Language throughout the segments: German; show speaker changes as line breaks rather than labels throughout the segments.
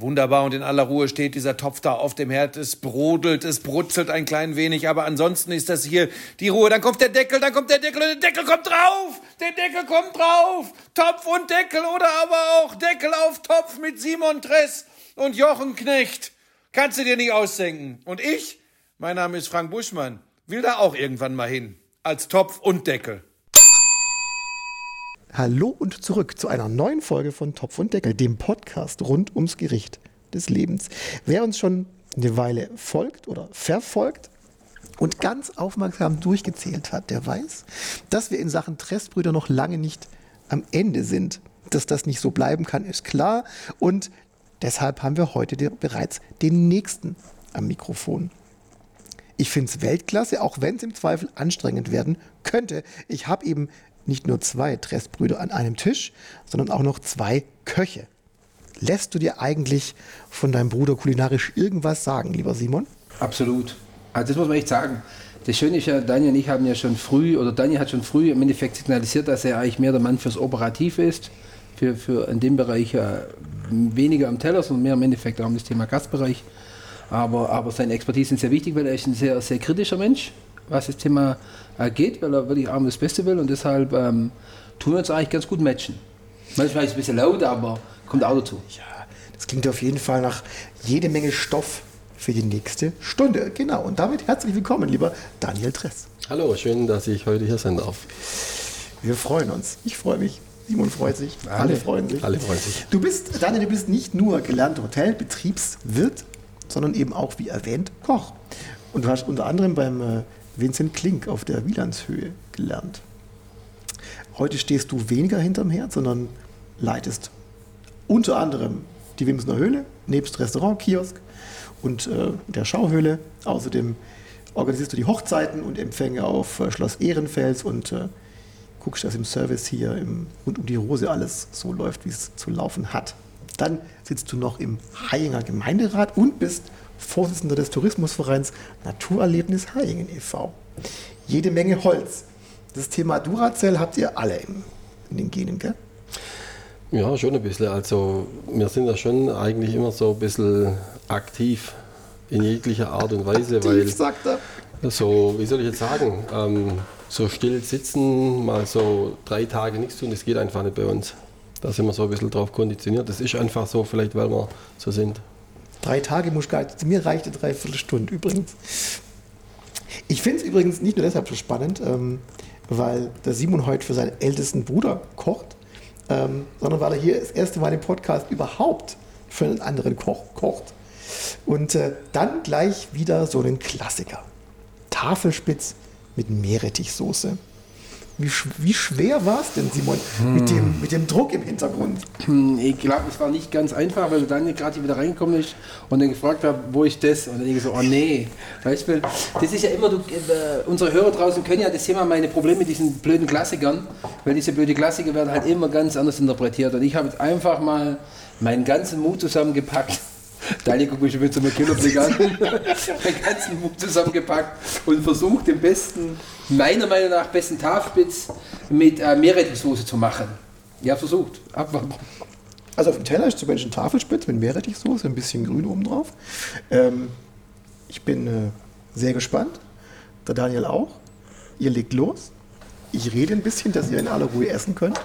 Wunderbar und in aller Ruhe steht dieser Topf da auf dem Herd. Es brodelt, es brutzelt ein klein wenig, aber ansonsten ist das hier die Ruhe. Dann kommt der Deckel, dann kommt der Deckel und der Deckel kommt drauf. Der Deckel kommt drauf. Topf und Deckel oder aber auch Deckel auf Topf mit Simon Tress und Jochen Knecht. Kannst du dir nicht ausdenken. Und ich, mein Name ist Frank Buschmann, will da auch irgendwann mal hin. Als Topf und Deckel.
Hallo und zurück zu einer neuen Folge von Topf und Deckel, dem Podcast rund ums Gericht des Lebens. Wer uns schon eine Weile folgt oder verfolgt und ganz aufmerksam durchgezählt hat, der weiß, dass wir in Sachen Tressbrüder noch lange nicht am Ende sind. Dass das nicht so bleiben kann, ist klar. Und deshalb haben wir heute bereits den nächsten am Mikrofon. Ich finde es Weltklasse, auch wenn es im Zweifel anstrengend werden könnte. Ich habe eben nicht nur zwei Tressbrüder an einem Tisch, sondern auch noch zwei Köche. Lässt du dir eigentlich von deinem Bruder kulinarisch irgendwas sagen, lieber Simon?
Absolut. Also das muss man echt sagen. Das Schöne ist ja, Daniel und ich haben ja schon früh, oder Daniel hat schon früh im Endeffekt signalisiert, dass er eigentlich mehr der Mann fürs Operative ist, für, für in dem Bereich äh, weniger am Teller, sondern mehr im Endeffekt auch um das Thema Gastbereich. Aber, aber seine Expertise ist sehr wichtig, weil er ist ein sehr, sehr kritischer Mensch, was das Thema äh, geht, weil er wirklich arm das Beste will und deshalb ähm, tun wir uns eigentlich ganz gut matchen. Manchmal ist es ein bisschen laut, aber kommt auch dazu.
Ja, das klingt auf jeden Fall nach jede Menge Stoff für die nächste Stunde. Genau, und damit herzlich willkommen, lieber Daniel Tress.
Hallo, schön, dass ich heute hier sein darf.
Wir freuen uns. Ich freue mich. Simon freut sich. Alle, alle freuen sich.
Alle freuen sich.
Du bist, Daniel, du bist nicht nur gelernter Hotelbetriebswirt, sondern eben auch, wie erwähnt, Koch. Und du hast unter anderem beim äh, Vincent Klink auf der Wielandshöhe gelernt. Heute stehst du weniger hinterm Herd, sondern leitest unter anderem die Wimsner Höhle, nebst Restaurant, Kiosk und äh, der Schauhöhle. Außerdem organisierst du die Hochzeiten und Empfänge auf äh, Schloss Ehrenfels und äh, guckst, dass im Service hier im, rund um die Rose alles so läuft, wie es zu laufen hat. Dann sitzt du noch im Hayinger Gemeinderat und bist Vorsitzender des Tourismusvereins Naturerlebnis Hayingen e.V. Jede Menge Holz. Das Thema Duracell habt ihr alle in, in den Genen, gell?
Ja, schon ein bisschen. Also wir sind da schon eigentlich immer so ein bisschen aktiv in jeglicher Art und Weise,
aktiv,
weil
sagt er.
so, wie soll ich jetzt sagen, ähm, so still sitzen, mal so drei Tage nichts tun, das geht einfach nicht bei uns. Da sind wir so ein bisschen drauf konditioniert. Das ist einfach so, vielleicht weil wir so sind.
Drei Tage muss gar nicht. Mir reichte dreiviertel Stunde übrigens. Ich finde es übrigens nicht nur deshalb so spannend, ähm, weil der Simon heute für seinen ältesten Bruder kocht, ähm, sondern weil er hier das erste Mal im Podcast überhaupt für einen anderen Koch kocht. Und äh, dann gleich wieder so einen Klassiker. Tafelspitz mit Meerrettichsoße. Wie, wie schwer war es denn, Simon, hm. mit, dem, mit dem Druck im Hintergrund?
Hm, ich glaube, es war nicht ganz einfach, weil Daniel gerade wieder reingekommen ist und dann gefragt hat, wo ist das? Und dann denke ich so, oh nee. Weißt du, das ist ja immer, du, äh, unsere Hörer draußen können ja das Thema meine Probleme mit diesen blöden Klassikern, weil diese blöden Klassiker werden halt immer ganz anders interpretiert. Und ich habe jetzt einfach mal meinen ganzen Mut zusammengepackt Daniel guckt mich mit so einem Killerblick an, meinen ganzen Mut zusammengepackt und versucht den besten, meiner Meinung nach besten Tafspitz mit äh, Meerrettichsoße zu machen. Ja, versucht. Abwarten.
Also auf dem Teller ist zum Beispiel ein Tafelspitz mit Meerrettichsoße, ein bisschen grün oben drauf. Ähm, ich bin äh, sehr gespannt. Der Daniel auch. Ihr legt los. Ich rede ein bisschen, dass ihr in aller Ruhe essen könnt.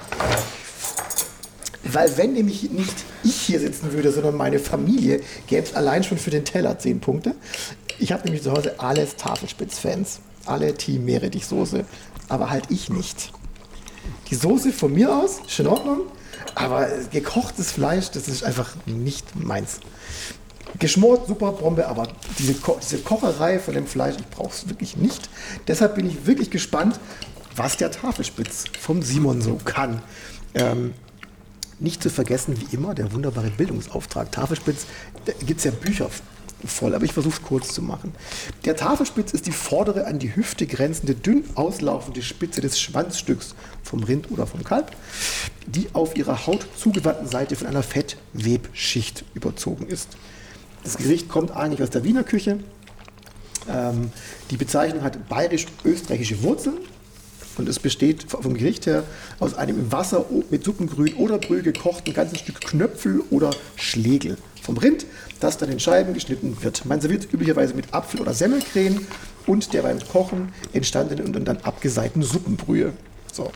Weil wenn nämlich nicht ich hier sitzen würde, sondern meine Familie, gäbe es allein schon für den Teller 10 Punkte. Ich habe nämlich zu Hause alles Tafelspitz-Fans. Alle Team Meerrettichsoße. Aber halt ich nicht. Die Soße von mir aus, ist in Ordnung. Aber gekochtes Fleisch, das ist einfach nicht meins. Geschmort, super Bombe, aber diese, Ko diese Kocherei von dem Fleisch, ich brauche es wirklich nicht. Deshalb bin ich wirklich gespannt, was der Tafelspitz vom Simon so kann. Ähm, nicht zu vergessen, wie immer, der wunderbare Bildungsauftrag. Tafelspitz, da gibt es ja Bücher voll, aber ich versuche es kurz zu machen. Der Tafelspitz ist die vordere an die Hüfte grenzende, dünn auslaufende Spitze des Schwanzstücks vom Rind oder vom Kalb, die auf ihrer Haut zugewandten Seite von einer Fettwebschicht überzogen ist. Das Gericht kommt eigentlich aus der Wiener Küche. Ähm, die Bezeichnung hat bayerisch-österreichische Wurzeln und es besteht vom Gericht her aus einem im Wasser mit Suppengrün oder Brühe gekochten ganzen Stück Knöpfel oder Schlegel vom Rind, das dann in Scheiben geschnitten wird. Man serviert üblicherweise mit Apfel- oder Semmelkrähen und der beim Kochen entstandenen und dann abgeseiten Suppenbrühe. So.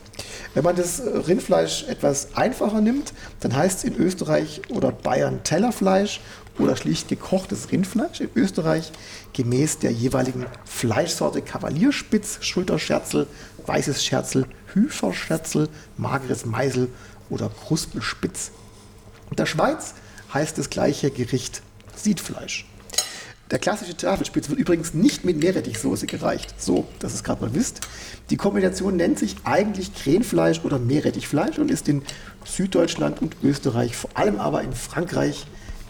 Wenn man das äh, Rindfleisch etwas einfacher nimmt, dann heißt es in Österreich oder Bayern Tellerfleisch oder schlicht gekochtes Rindfleisch. In Österreich gemäß der jeweiligen Fleischsorte Kavalierspitz, Schulterscherzel, weißes Scherzel, Hüferscherzel, mageres Meisel oder Kruspelspitz. In der Schweiz heißt das gleiche Gericht Siedfleisch. Der klassische Tafelspitz wird übrigens nicht mit Meerrettichsoße gereicht. So, dass es gerade mal wisst. Die Kombination nennt sich eigentlich Krähenfleisch oder Meerrettichfleisch und ist in Süddeutschland und Österreich, vor allem aber in Frankreich,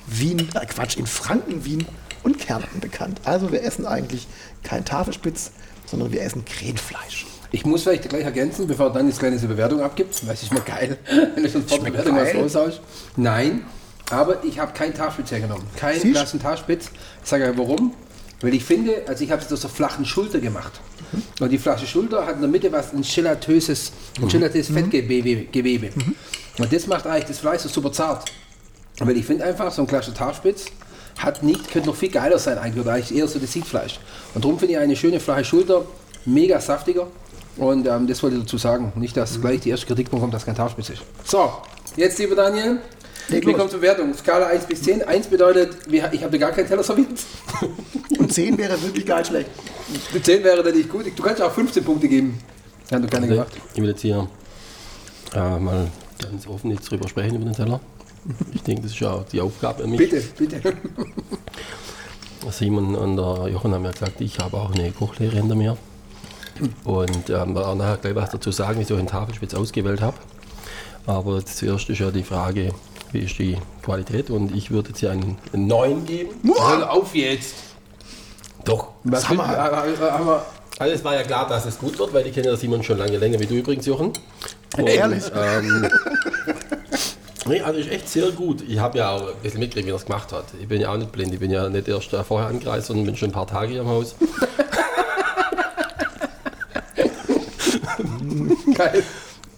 Wien, äh Quatsch, in Franken, Wien und Kärnten bekannt. Also wir essen eigentlich kein Tafelspitz, sondern wir essen Krähenfleisch.
Ich muss vielleicht gleich ergänzen, bevor dann jetzt kleine Bewertung abgibt. Weiß ich mal geil, wenn du schon vor
Schmeckt
Bewertung was raushaust. Nein, aber ich habe keinen Tafelspitz hergenommen. Keinen
Siehst?
blassen Tafelspitz. Ich sage ja warum. Weil ich finde, also ich habe es aus der flachen Schulter gemacht. Und die flache Schulter hat in der Mitte was ein gelatöses, ein gelatöses Fettgewebe. Gewebe. Und das macht eigentlich das Fleisch so super zart. Weil ich finde einfach, so ein klassischer Tafelspitz hat nicht, könnte noch viel geiler sein eigentlich, oder eigentlich eher so das Siegfleisch. Und darum finde ich eine schöne flache Schulter, mega saftiger. Und ähm, das wollte ich dazu sagen. Nicht, dass gleich die erste Kritik kommt, dass kein Tafelspitz ist. So, jetzt lieber Daniel,
Leg
wir
los.
kommen zur Wertung. Skala 1 bis 10. 1 bedeutet, ich habe dir gar keinen Teller serviert.
Und 10 wäre wirklich gar nicht schlecht.
Die 10 wäre dann nicht gut. Du kannst auch 15 Punkte geben. Ja, du gerne gemacht.
Ich will jetzt hier äh, mal ganz offen jetzt drüber sprechen über den Teller. Ich denke, das ist ja auch die Aufgabe an mich.
Bitte, bitte.
Simon und der Jochen haben ja gesagt, ich habe auch eine Kochlehre hinter mir. Und ähm, werde auch nachher gleich was dazu sagen, wieso ich den Tafelspitz ausgewählt habe. Aber zuerst ist ja die Frage, wie ist die Qualität? Und ich würde jetzt hier einen, einen 9 geben.
Hör auf jetzt.
Doch.
Was
Sag mal.
haben wir- haben wir-
Also es war ja klar, dass es gut wird, weil ich kenne ja Simon schon lange länger wie du übrigens, Jochen. Und,
Ehrlich?
Ähm, nee, also ist echt sehr gut. Ich habe ja auch ein bisschen mitgekriegt, wie er es gemacht hat. Ich bin ja auch nicht blind. Ich bin ja nicht erst äh, vorher angereist, sondern bin schon ein paar Tage hier im Haus.
Geil.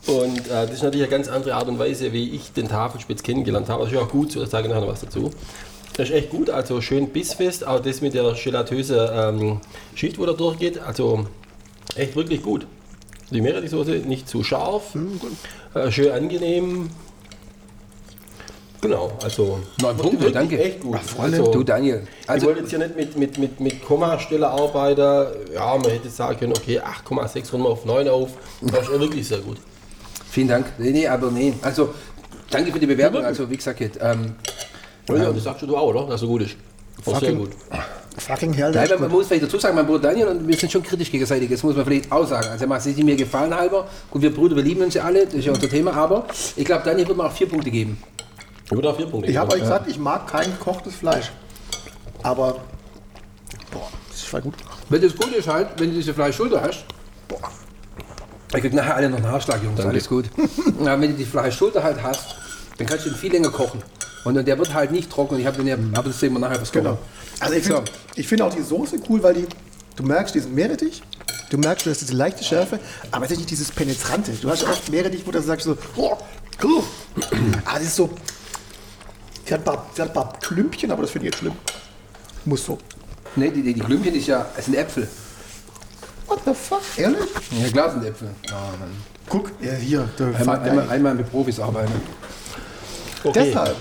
Und äh, das ist natürlich eine ganz andere Art und Weise, wie ich den Tafelspitz kennengelernt habe. Das ist ja auch gut, so, da sage ich nachher noch was dazu. Das ist echt gut, also schön bissfest, auch das mit der gelatösen ähm, Schicht, wo da durchgeht, also echt wirklich gut. Die Meerrettichsoße nicht zu scharf, äh, schön angenehm. Genau, also
Neun Punkte, danke.
echt gut.
Freunde,
Also,
Du, Daniel.
ich
Also,
wollte jetzt hier nicht mit, mit, mit, mit Kommastelle arbeiten. Ja, man hätte sagen können, okay, 8,6 runden wir auf 9 auf. Das ist ja wirklich sehr gut.
vielen Dank. Nee, nee, aber nee. Also, danke für die Bewertung. Also, wie gesagt, jetzt, ähm,
Ja, das sagst du auch, oder? Dass er gut ist. Auch sehr
Fucking-
gut.
Fucking hell,
Nein,
das ist
man
gut.
muss vielleicht dazu sagen, mein Bruder Daniel und wir sind schon kritisch gegenseitig, das muss man vielleicht auch sagen. Also er macht sich nicht mir gefallen halber. Gut, wir Brüder, wir lieben uns ja alle, das ist ja unser Thema, aber ich glaube, Daniel wird mir auch vier Punkte geben.
Auch vier Punkte
Ich habe euch gesagt, ich mag kein gekochtes Fleisch. Aber, boah, das ist voll gut.
Weil das Gute ist halt, wenn du diese Fleischschulter hast,
Boah.
ich krieg nachher alle noch einen Haarschlag, Jungs, alles gut. ja, wenn du die Fleischschulter halt hast, dann kannst du ihn viel länger kochen. Und dann, der wird halt nicht trocken. Und ich habe den ja, aber das sehen wir nachher was
Genau. Also ich finde ich find auch die Soße cool, weil die, du merkst diesen Meerrettich, du merkst, du hast diese leichte Schärfe, aber es ist nicht dieses Penetrante. Du hast oft Meerrettich, wo du sagst so, oh, oh. Ah, das ist so, sie hat, ein paar, sie hat ein paar Klümpchen, aber das finde ich jetzt schlimm. Muss so.
Nee, die, die, die Klümpchen ist ja, es sind Äpfel.
What the fuck, ehrlich?
Ja, klar sind Äpfel. Ja, Mann.
Guck, ja, hier, der
Einmal, einmal, einmal mit Profis arbeiten.
Okay.
Deshalb.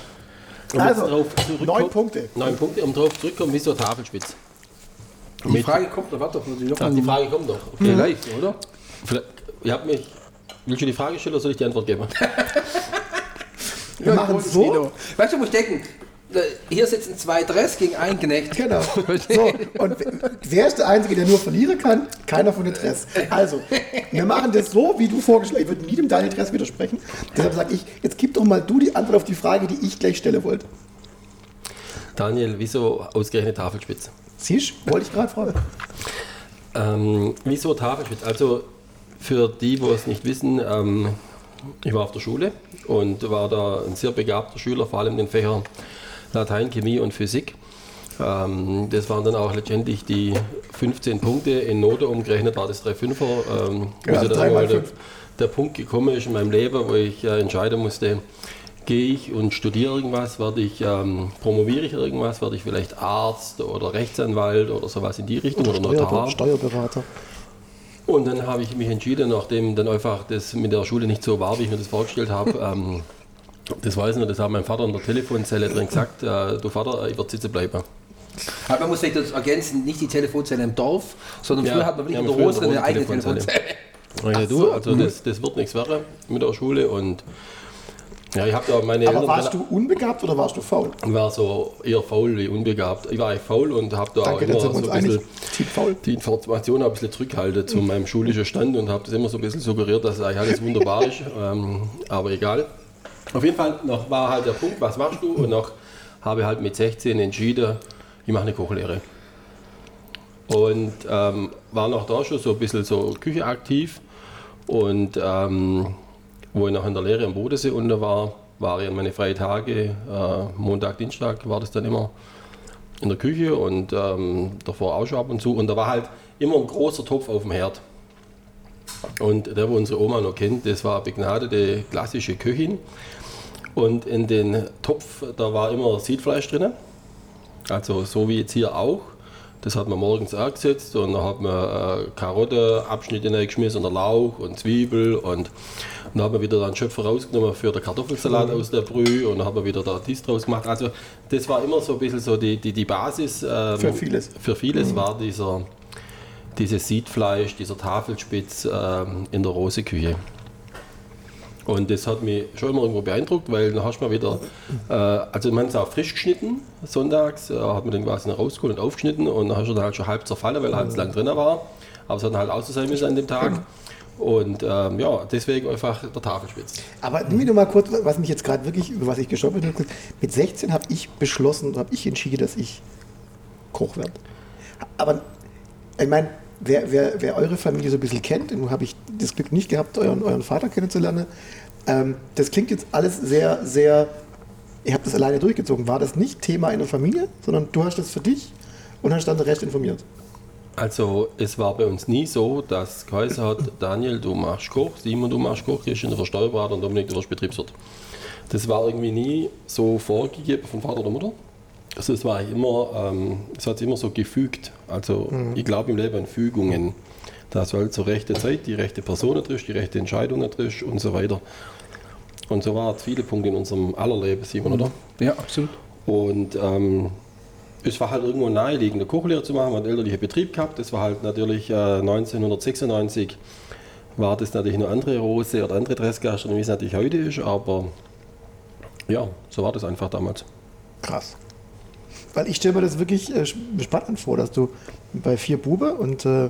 Um jetzt
Also,
drauf zurückkommen-
neun Punkte.
Neun Punkte, um drauf zurückzukommen, wieso Tafelspitz?
Die Frage kommt noch, warte doch, muss ich noch
Ach, die Frage kommt noch. Okay.
Vielleicht, oder?
Vielleicht, ihr habt mich. Willst du die Frage stellen oder soll ich die Antwort geben?
Wir machen so.
Kino. Weißt du, wo ich denken? Hier sitzen zwei Dress gegen einen Knecht.
Genau. So, und wer ist der Einzige, der nur verlieren kann? Keiner von den Dress. Also, wir machen das so, wie du vorgeschlagen hast. Ich würde nie dem Daniel Dress widersprechen. Deshalb sage ich, jetzt gib doch mal du die Antwort auf die Frage, die ich gleich stellen wollte.
Daniel, wieso ausgerechnet Tafelspitz?
Siehst du? Wollte ich gerade fragen.
Ähm, wieso Tafelspitz? Also für die, wo es nicht wissen, ähm, ich war auf der Schule und war da ein sehr begabter Schüler, vor allem in den Fächern Latein, Chemie und Physik. Ähm, das waren dann auch letztendlich die 15 Punkte. In Note umgerechnet war das 3,5er. Ähm,
Ja, mal
irgendwann der, der Punkt gekommen ist in meinem Leben, wo ich äh, entscheiden musste, gehe ich und studiere irgendwas, werde ich, ähm, promoviere ich irgendwas, werde ich vielleicht Arzt oder Rechtsanwalt oder sowas in die Richtung oder,
Steuer,
Notar.
Steuerberater.
Und dann habe ich mich entschieden, nachdem dann einfach das mit der Schule nicht so war, wie ich mir das vorgestellt habe. ähm, das weiß ich noch, das hat mein Vater in der Telefonzelle drin gesagt, äh, du Vater, ich werde sitzen bleiben.
Aber man muss vielleicht das ergänzen, nicht die Telefonzelle im Dorf, sondern
Ja,
früher hat man wirklich
ja,
in der Hose eine
Rose
eigene
Telefonzelle.
Telefonzelle.
So,
du, also das, das wird nichts werden mit der Schule und ja, ich habe da meine
Aber warst du unbegabt oder warst du faul?
war so eher faul wie unbegabt. Ich war faul und habe da
Danke,
immer
sind wir
so ein bisschen
faul.
die Information ein bisschen zurückhalten zu meinem schulischen Stand und habe das immer so ein bisschen suggeriert, dass eigentlich alles wunderbar ist. Ähm, aber egal. Auf jeden Fall noch war halt der Punkt, was machst du? Und noch habe halt mit 16 entschieden, ich mache eine Kochlehre. Und ähm, war noch da schon so ein bisschen so Küche aktiv. Und ähm, wo ich noch in der Lehre am Bodensee unten war, war ich an meine freien Tage, äh, Montag, Dienstag war das dann immer in der Küche und ähm, davor auch schon ab und zu. Und da war halt immer ein großer Topf auf dem Herd. Und der, wo unsere Oma noch kennt, das war begnadete klassische Köchin. Und in den Topf, da war immer Siedfleisch drin. Also so wie jetzt hier auch. Das hat man morgens angesetzt und dann hat man äh, Karottenabschnitte reingeschmissen und Lauch und Zwiebel und dann hat man wieder einen Schöpfer rausgenommen für den Kartoffelsalat aus der Brühe und dann hat man wieder da dies draus gemacht. Also das war immer so ein bisschen so die, die, die Basis. ähm,
Für vieles.
Für vieles war dieser, dieses Siedfleisch, dieser Tafelspitz ähm, in der Roseküche. Und das hat mich schon immer irgendwo beeindruckt, weil dann hast du mal wieder, äh, also man es auch frisch geschnitten, sonntags, äh, hat man den quasi rausgeholt und aufgeschnitten und dann hast du dann halt schon halb zerfallen, weil er halt lang drin war. Aber es hat halt auch so sein müssen an dem Tag. Und ähm, ja, deswegen einfach der Tafelspitz.
Aber nimm mir nur mal kurz, was mich jetzt gerade wirklich, über was ich gestolpert bin. Mit 16 habe ich beschlossen, habe ich entschieden, dass ich Koch werde. Aber ich meine, wer, wer, wer eure Familie so ein bisschen kennt, nun habe ich das Glück nicht gehabt, euren, euren Vater kennenzulernen. Ähm, das klingt jetzt alles sehr, sehr, ihr habt das alleine durchgezogen. War das nicht Thema in der Familie, sondern du hast das für dich und hast dann Rest informiert?
Also es war bei uns nie so, dass geheißen hat, Daniel, du machst Koch, Simon, du machst Koch, gehst in der Steuerberater und Dominik, du wirst Betriebswirt. Das war irgendwie nie so vorgegeben von Vater oder Mutter. Also es war immer, ähm, es hat sich immer so gefügt. Also ich glaube im Leben an Fügungen. Dass du halt zur rechten Zeit die rechte Person triffst, die rechte Entscheidung triffst und so weiter. Und so waren es viele Punkte in unserem aller Leben, Simon, oder?
Ja, absolut.
Und ähm, es war halt irgendwo naheliegend, eine Kochlehre zu machen. Man hat einen elterlichen Betrieb gehabt. Das war halt natürlich äh, 1996 war das natürlich eine andere Rose oder andere Dressgastronomie, wie es natürlich heute ist. Aber ja, so war das einfach damals.
Krass. Weil ich stelle mir das wirklich äh, spannend vor, dass du bei vier Bube und äh,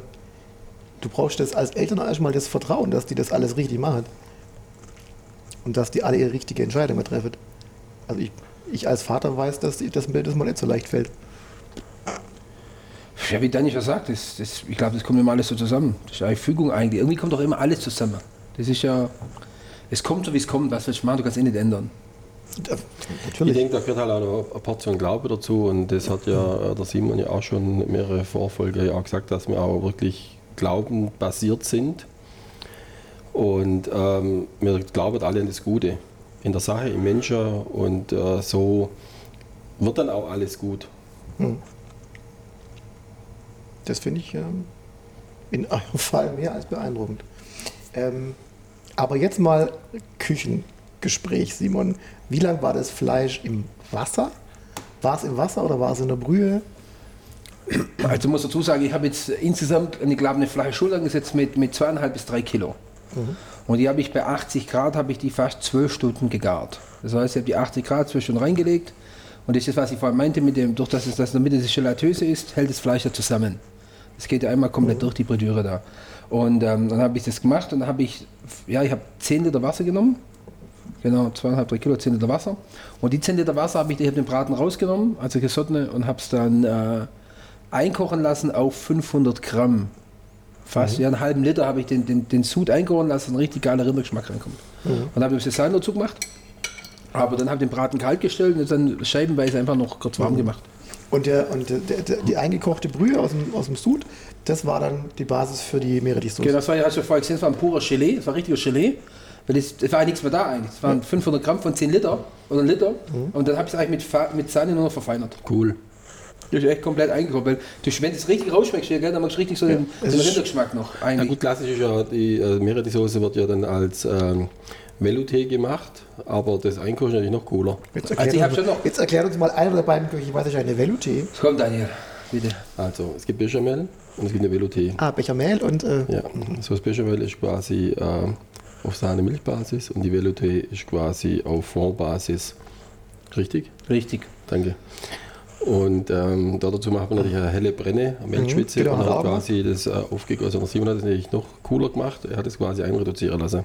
du brauchst das als Eltern erstmal das Vertrauen, dass die das alles richtig machen. Und dass die alle ihre richtige Entscheidung treffen. Also ich, ich als Vater weiß, dass das mir das mal nicht so leicht fällt.
Ja, wie Daniel schon sagt, das, das, ich glaube, das kommt immer alles so zusammen. Das ist eine Fügung eigentlich. Irgendwie kommt doch immer alles zusammen. Das ist ja, es kommt so, wie es kommt. Was willst du machen? Du kannst eh nicht ändern.
Ich
Natürlich.
denke, da gehört halt auch eine Portion Glaube dazu. Und das hat ja äh, der Simon ja auch schon mehrere Vorfolger ja auch gesagt, dass wir auch wirklich glaubenbasiert sind. Und ähm, wir glauben alle an das Gute in der Sache, im Menschen. Und äh, so wird dann auch alles gut.
Das finde ich ähm, in eurem Fall mehr als beeindruckend. Ähm, aber jetzt mal Küchengespräch, Simon. Wie lang war das Fleisch im Wasser? War es im Wasser oder war es in der Brühe?
Also muss dazu sagen, ich habe jetzt insgesamt eine glaube eine Fleischschule angesetzt mit, mit zweieinhalb bis drei Kilo. Und die habe ich bei 80 Grad, habe ich die fast zwölf Stunden gegart. Das heißt, ich habe die 80 Grad zwölf Stunden reingelegt. Und das ist, was ich vorhin meinte, mit dem, durch dass es das in der Mitte das Gelatöse ist, hält das Fleisch ja zusammen. Es geht ja einmal komplett durch die Bredüre da. Und ähm, dann habe ich das gemacht und dann habe ich, ja, ich habe 10 Liter Wasser genommen. Genau, zweieinhalb, drei Kilo, 10 Liter Wasser. Und die 10 Liter Wasser habe ich, ich habe den Braten rausgenommen, also gesottene, und habe es dann äh, einkochen lassen auf 500 Gramm. Fast, ja, einen halben Liter habe ich den, den, den Sud einkochen lassen, ein richtig geiler Rindergeschmack reinkommt. Und dann habe ich das Salz dazu gemacht. Aber dann habe ich den Braten kalt gestellt und dann scheibenweise einfach noch kurz warm gemacht.
Und, der, und der, der, die eingekochte Brühe aus dem, aus dem Sud, das war dann die Basis für die Meerrettichsoße.
Genau, das war ja, hast du vorhin gesehen, das war ein purer Gelee, das war richtiger Gelee. Weil das war ja nichts mehr da eigentlich. Das waren 500 Gramm von 10 Liter oder ein Liter. Und dann habe ich es eigentlich mit, mit Sahne nur noch verfeinert.
Cool.
Das ist echt komplett eingekocht. Weil du, wenn es richtig rausschmeckst, hier, gell, dann magst du richtig so den, den Rindergeschmack noch. Eigentlich.
gut, klassisch ist ja, die äh, Meerrettichsoße wird ja dann als ähm, Velouté gemacht, aber das Einkochen ist natürlich noch cooler.
Jetzt
Also ich
erklärt,
hab
uns,
schon noch-
jetzt erklärt uns mal einer der beiden Köche, was ist eine Velouté?
Was kommt Daniel? Bitte.
Also es gibt Bechamel und es gibt eine Velouté.
Ah, Bechamel und äh,
Ja, so das Bechamel ist quasi äh, auf Sahne-Milchbasis und die Velouté ist quasi auf Fondbasis. Richtig?
Richtig.
Danke. Und ähm, da dazu macht man natürlich eine helle Brenne, eine Mehlschwitze
genau,
und hat quasi das äh, aufgegossen. Der Simon hat es natürlich noch cooler gemacht, er hat es quasi einreduzieren lassen,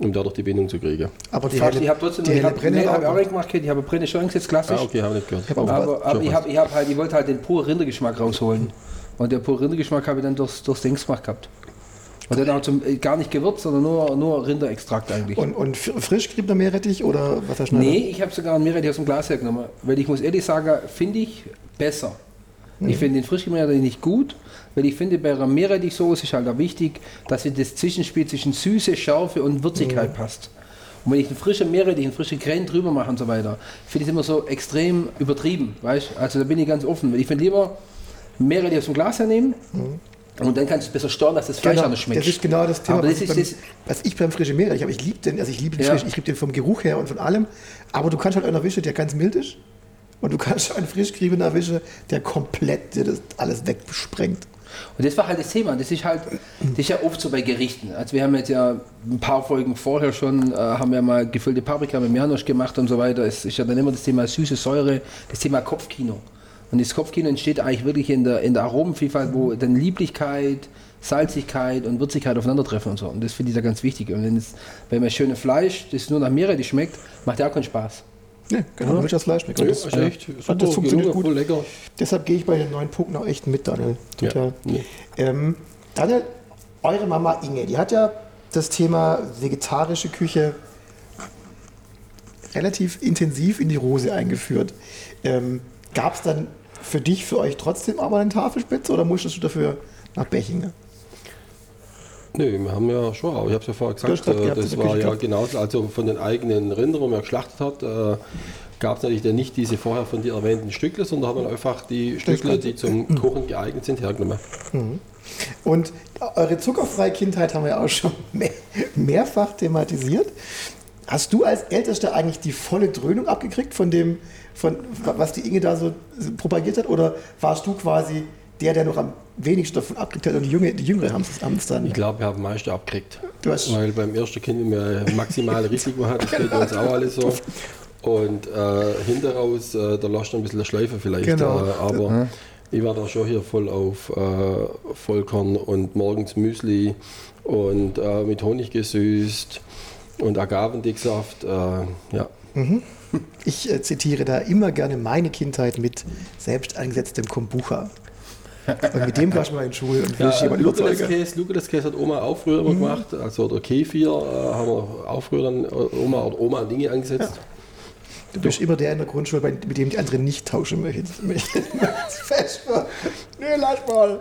um dadurch die Bindung zu kriegen.
aber die
Fast,
helle,
ich habe trotzdem
die
ich
helle
hab,
Brenne
nee, hab ich auch
auch.
nicht gemacht, ich habe Brenne schon eingesetzt, klassisch.
Ah, okay, habe ich nicht gehört.
Ich hab
Aber, aber ich, hab, ich, hab halt, ich wollte halt den puren Rindergeschmack rausholen. Und der pure Rindergeschmack habe ich dann durchs, durchs Dings gemacht gehabt. Und dann auch zum, äh, gar nicht gewürzt, sondern nur, nur Rinderextrakt eigentlich.
Und, und frisch geriebener Meerrettich oder was hast du
nee, ich habe sogar einen Meerrettich aus dem Glas hergenommen. Weil ich muss ehrlich sagen, finde ich besser. Ich finde den frischgemähten nicht gut, weil ich finde, bei einer Meerrettichsoße ist halt auch wichtig, dass das Zwischenspiel zwischen Süße, Schärfe und Würzigkeit passt. Und wenn ich einen frischen Meerrettich, einen frischen Krähen drüber mache und so weiter, finde ich es immer so extrem übertrieben, weißt Also da bin ich ganz offen. Weil ich finde lieber Meerrettich aus dem Glas hernehmen und dann kannst du es besser steuern, dass das Fleisch
Genau,
anders schmeckt.
das ist genau das Thema,
Aber
was,
das
ich beim, was ich beim frischen Meerrettich habe. Ich liebe den, also ich liebe den
Ja.
frisch, ich liebe den vom Geruch her und von allem. Aber du kannst halt einen erwischen, der ganz mild ist. Und du kannst einen frisch geriebenen erwischen, der komplett dir das alles wegsprengt.
Und das war halt das Thema. Das ist halt, das ist ja oft so bei Gerichten. Also wir haben jetzt ja ein paar Folgen vorher schon, äh, haben wir mal gefüllte Paprika mit Janosch gemacht und so weiter. Es ist ja dann immer das Thema süße Säure, das Thema Kopfkino. Und das Kopfkino entsteht eigentlich wirklich in der, in der Aromenvielfalt, wo dann Lieblichkeit, Salzigkeit und Würzigkeit aufeinandertreffen und so. Und das finde ich da ganz wichtig. Und wenn, es, wenn man schöne Fleisch, das nur nach Meerrettich schmeckt, macht ja auch keinen Spaß.
Ja, genau, ja. das Fleisch schmeckt.
Ja,
das,
echt
ja,
super,
das funktioniert gut.
lecker.
Deshalb gehe ich bei den neuen Punkten auch echt mit, Daniel. Total.
Ja, nee.
Ähm, Daniel, eure Mama Inge, die hat ja das Thema vegetarische Küche relativ intensiv in die Rose eingeführt. Ähm, Gab es dann für dich, für euch trotzdem aber eine Tafelspitze oder musstest du dafür nach Bechingen?
Nö, wir haben ja schon, ich habe es ja vorher gesagt, äh, das
in der
war ja genauso, also von den eigenen Rindern, die man geschlachtet hat, äh, gab es natürlich dann nicht diese vorher von dir erwähnten Stückle, sondern haben einfach die Stückle, die zum Kochen geeignet sind, hergenommen.
Und eure zuckerfreie Kindheit haben wir auch schon mehr, mehrfach thematisiert. Hast du als Ältester eigentlich die volle Dröhnung abgekriegt von dem, von was die Inge da so propagiert hat? Oder warst du quasi der, der noch am wenigsten davon abgekriegt hat und die, Junge, die Jüngere haben es dann?
Ich glaube, wir haben am meisten abgekriegt.
Du hast-
Weil beim ersten Kind immer maximale Risiko hat, das geht uns auch alles so. Und äh, hinter raus, äh, da lasst ein bisschen Schleife vielleicht.
Genau.
Äh, aber ich war da schon hier voll auf äh, Vollkorn und morgens Müsli und äh, mit Honig gesüßt und Agavendicksaft. Äh, ja.
Ich äh, zitiere da immer gerne meine Kindheit mit selbst eingesetztem Kombucha. Und mit dem kannst du mal in Schule und willst
Ja,
jemanden überzeugen.
Lukas-Käse Lukas-Käse hat Oma auch früher immer gemacht. Also der Kefir äh, haben wir auch früher dann äh, Oma oder Oma Dinge angesetzt.
Du bist immer der in der Grundschule, bei- mit dem die anderen nicht tauschen möchten. Fest. Nö, lass mal.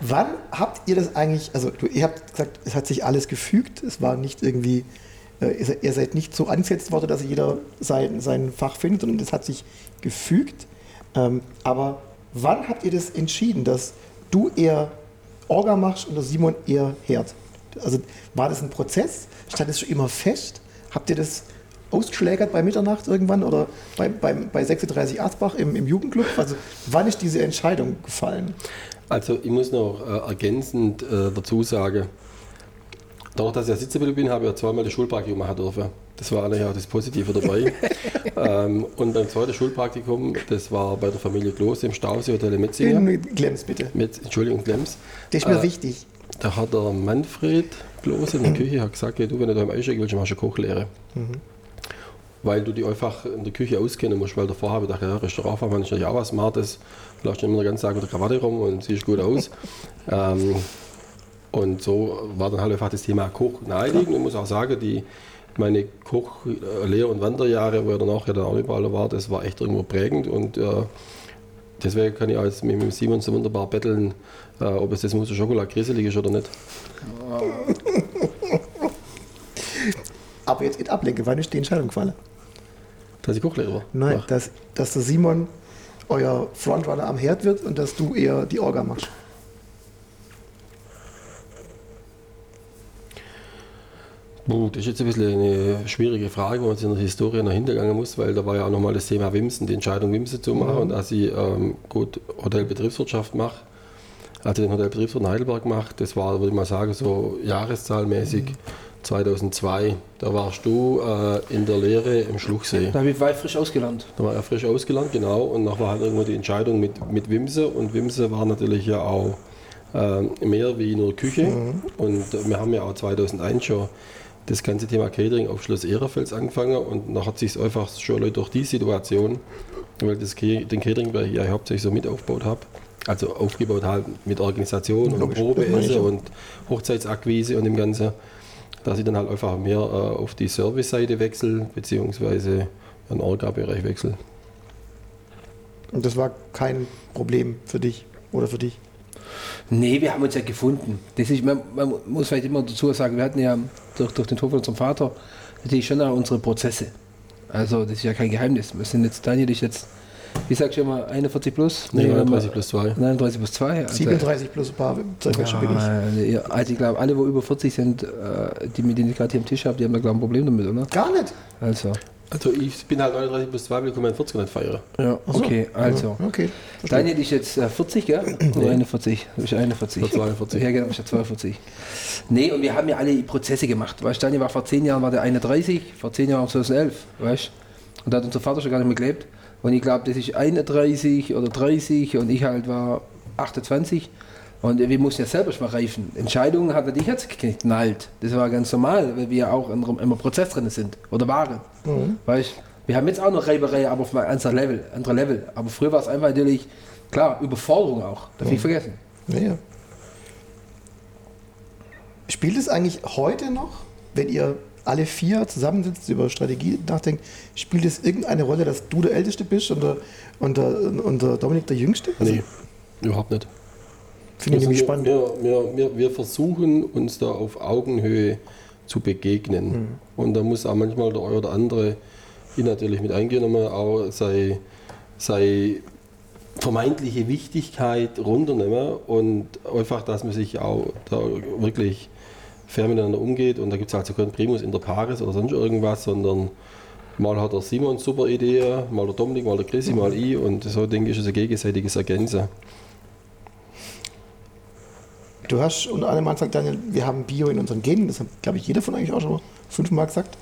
Wann habt ihr das eigentlich, also du, ihr habt gesagt, es hat sich alles gefügt, es war nicht irgendwie, äh, ihr, seid, nicht so angesetzt worden, dass jeder sein, sein Fach findet, sondern es hat sich gefügt. Ähm, aber wann habt ihr das entschieden, dass du eher Orga machst und der Simon eher Herd? Also war das ein Prozess? Stand es schon immer fest? Habt ihr das ausgeschlägert bei Mitternacht irgendwann oder bei, beim, bei 36 Arzbach im, im Jugendclub? Also wann ist diese Entscheidung gefallen?
Also ich muss noch äh, ergänzend äh, dazu sagen, dadurch, dass ich ja Sitzgeblieben bin, habe ich ja zweimal das Schulpraktikum machen dürfen. Das war eigentlich auch das Positive dabei. ähm, und beim zweiten Schulpraktikum, das war bei der Familie Kloß im Stausee Hotel in Metzinger.
In Glems bitte.
Mit, Entschuldigung, Glems.
Das ist mir
Äh,
wichtig.
Da hat der Manfred Klose in der Küche hat gesagt, du, wenn du da im einsteigen willst, machst du Kochlehre. Weil du die einfach in der Küche auskennen musst, weil davor habe ich gedacht, ja, Restaurantfachmann ist natürlich auch was Smartes. Du lässt immer den ganzen Tag mit der Krawatte rum und siehst gut aus. ähm, und so war dann halt einfach das Thema Koch naheliegend. Ich muss auch sagen, die, meine Koch-, äh, Lehr- und Wanderjahre, wo ich danach ja dann auch überall war, das war echt irgendwo prägend. Und äh, deswegen kann ich auch jetzt mit dem Simon so wunderbar betteln, äh, ob es das Mousse au Chocolat grisselig ist oder nicht.
Aber jetzt geht ablenke, wann ist die Entscheidung gefallen?
Dass ich Kochlehrer war.
Nein, dass, dass der Simon euer Frontrunner am Herd wird und dass du eher die Orga machst.
Das ist jetzt ein bisschen eine schwierige Frage, wo man sich in der Historie noch hintergangen muss, weil da war ja auch nochmal das Thema Wimsen, die Entscheidung Wimsen zu machen. Und dass ich ähm, gut Hotelbetriebswirtschaft mache, also den Hotelbetriebswirt in Heidelberg mache, das war, würde ich mal sagen, so jahreszahlmäßig 2002. Da warst du äh, in der Lehre im Schluchsee.
Da habe ich weit frisch ausgelernt.
Da war er frisch ausgelernt, genau. Und noch war halt irgendwo die Entscheidung mit, mit Wimse. Und Wimse war natürlich ja auch ähm, mehr wie nur Küche. Und äh, wir haben ja auch 2001 schon das ganze Thema Catering auf Schloss Ehrerfels angefangen. Und dann hat sich einfach schon durch die Situation, weil das, den Catering-Bereich ja hauptsächlich so mit aufgebaut habe, also aufgebaut halt mit Organisation und
Logisch, das meine ich
Probeesse
ja.
und Hochzeitsakquise und dem Ganzen, dass ich dann halt einfach mehr äh, auf die Service-Seite wechsle, beziehungsweise einen Orga-Bereich wechsle.
Und das war kein Problem für dich oder für dich.
Nee, wir haben uns ja gefunden. Das ist, man, man muss vielleicht immer dazu sagen, wir hatten ja durch, durch den Tod von unserem Vater natürlich schon auch unsere Prozesse. Also das ist ja kein Geheimnis. Wir sind jetzt, Daniel ist jetzt, wie sagst du immer, 41 plus?
Nee,
wenn man-
39 plus 2.
39 plus 2. Also,
37 plus ein paar Zirkelchen bin ich.
also ich glaube, alle, wo über 40 sind, äh, die mit denen ich gerade hier am Tisch habe, die haben da glaube ich ein Problem damit, oder?
Gar nicht.
Also,
Also ich bin halt 39 plus 2, weil ich meinen 40 nicht feiern.
ja, okay, also.
Ja, okay.
Daniel ist jetzt äh, 40, gell? Oder 41? Du bist 41.
Ich bin 42.
Ja, genau, ich bin 42. Nee, und wir haben ja alle Prozesse gemacht. Weißt du, Daniel war vor 10 Jahren war der 31, vor 10 Jahren war 2011, weißt du? Und da hat unser Vater schon gar nicht mehr gelebt. Und ich glaube, das ist 31 oder 30 und ich halt war 28. Und wir mussten ja selber schon mal reifen. Entscheidungen hat er die jetzt geknallt. Das war ganz normal, weil wir ja auch in einem Prozess drin sind oder waren. Weißt wir haben jetzt auch noch Reiberei, aber auf einem anderen Level, anderer Level. Aber früher war es einfach natürlich, klar, Überforderung auch. Darf ich nicht vergessen.
Ja, ja. Spielt es eigentlich heute noch, wenn ihr alle vier zusammensitzt, über Strategie nachdenkt, spielt es irgendeine Rolle, dass du der Älteste bist und der, und der, und der Dominik der Jüngste? Also,
Nee, überhaupt nicht.
Finde ich nämlich
wir,
spannend.
Wir, wir, wir, wir versuchen uns da auf Augenhöhe zu begegnen.
Mhm.
Und da muss auch manchmal der eine oder andere ihn natürlich mit eingenommen, auch sei, sei vermeintliche Wichtigkeit runternehmen und einfach, dass man sich auch da wirklich fair miteinander umgeht. Und da gibt es also keinen Primus in der Pares oder sonst irgendwas, sondern mal hat der Simon super Idee, mal der Dominik, mal der Chrissy, mal ich. Und so denke ich, ist es ein gegenseitiges Ergänzen.
Du hast unter mal gesagt, Daniel, wir haben Bio in unseren Genen. Das hat, glaube ich, jeder von euch auch schon mal fünfmal gesagt.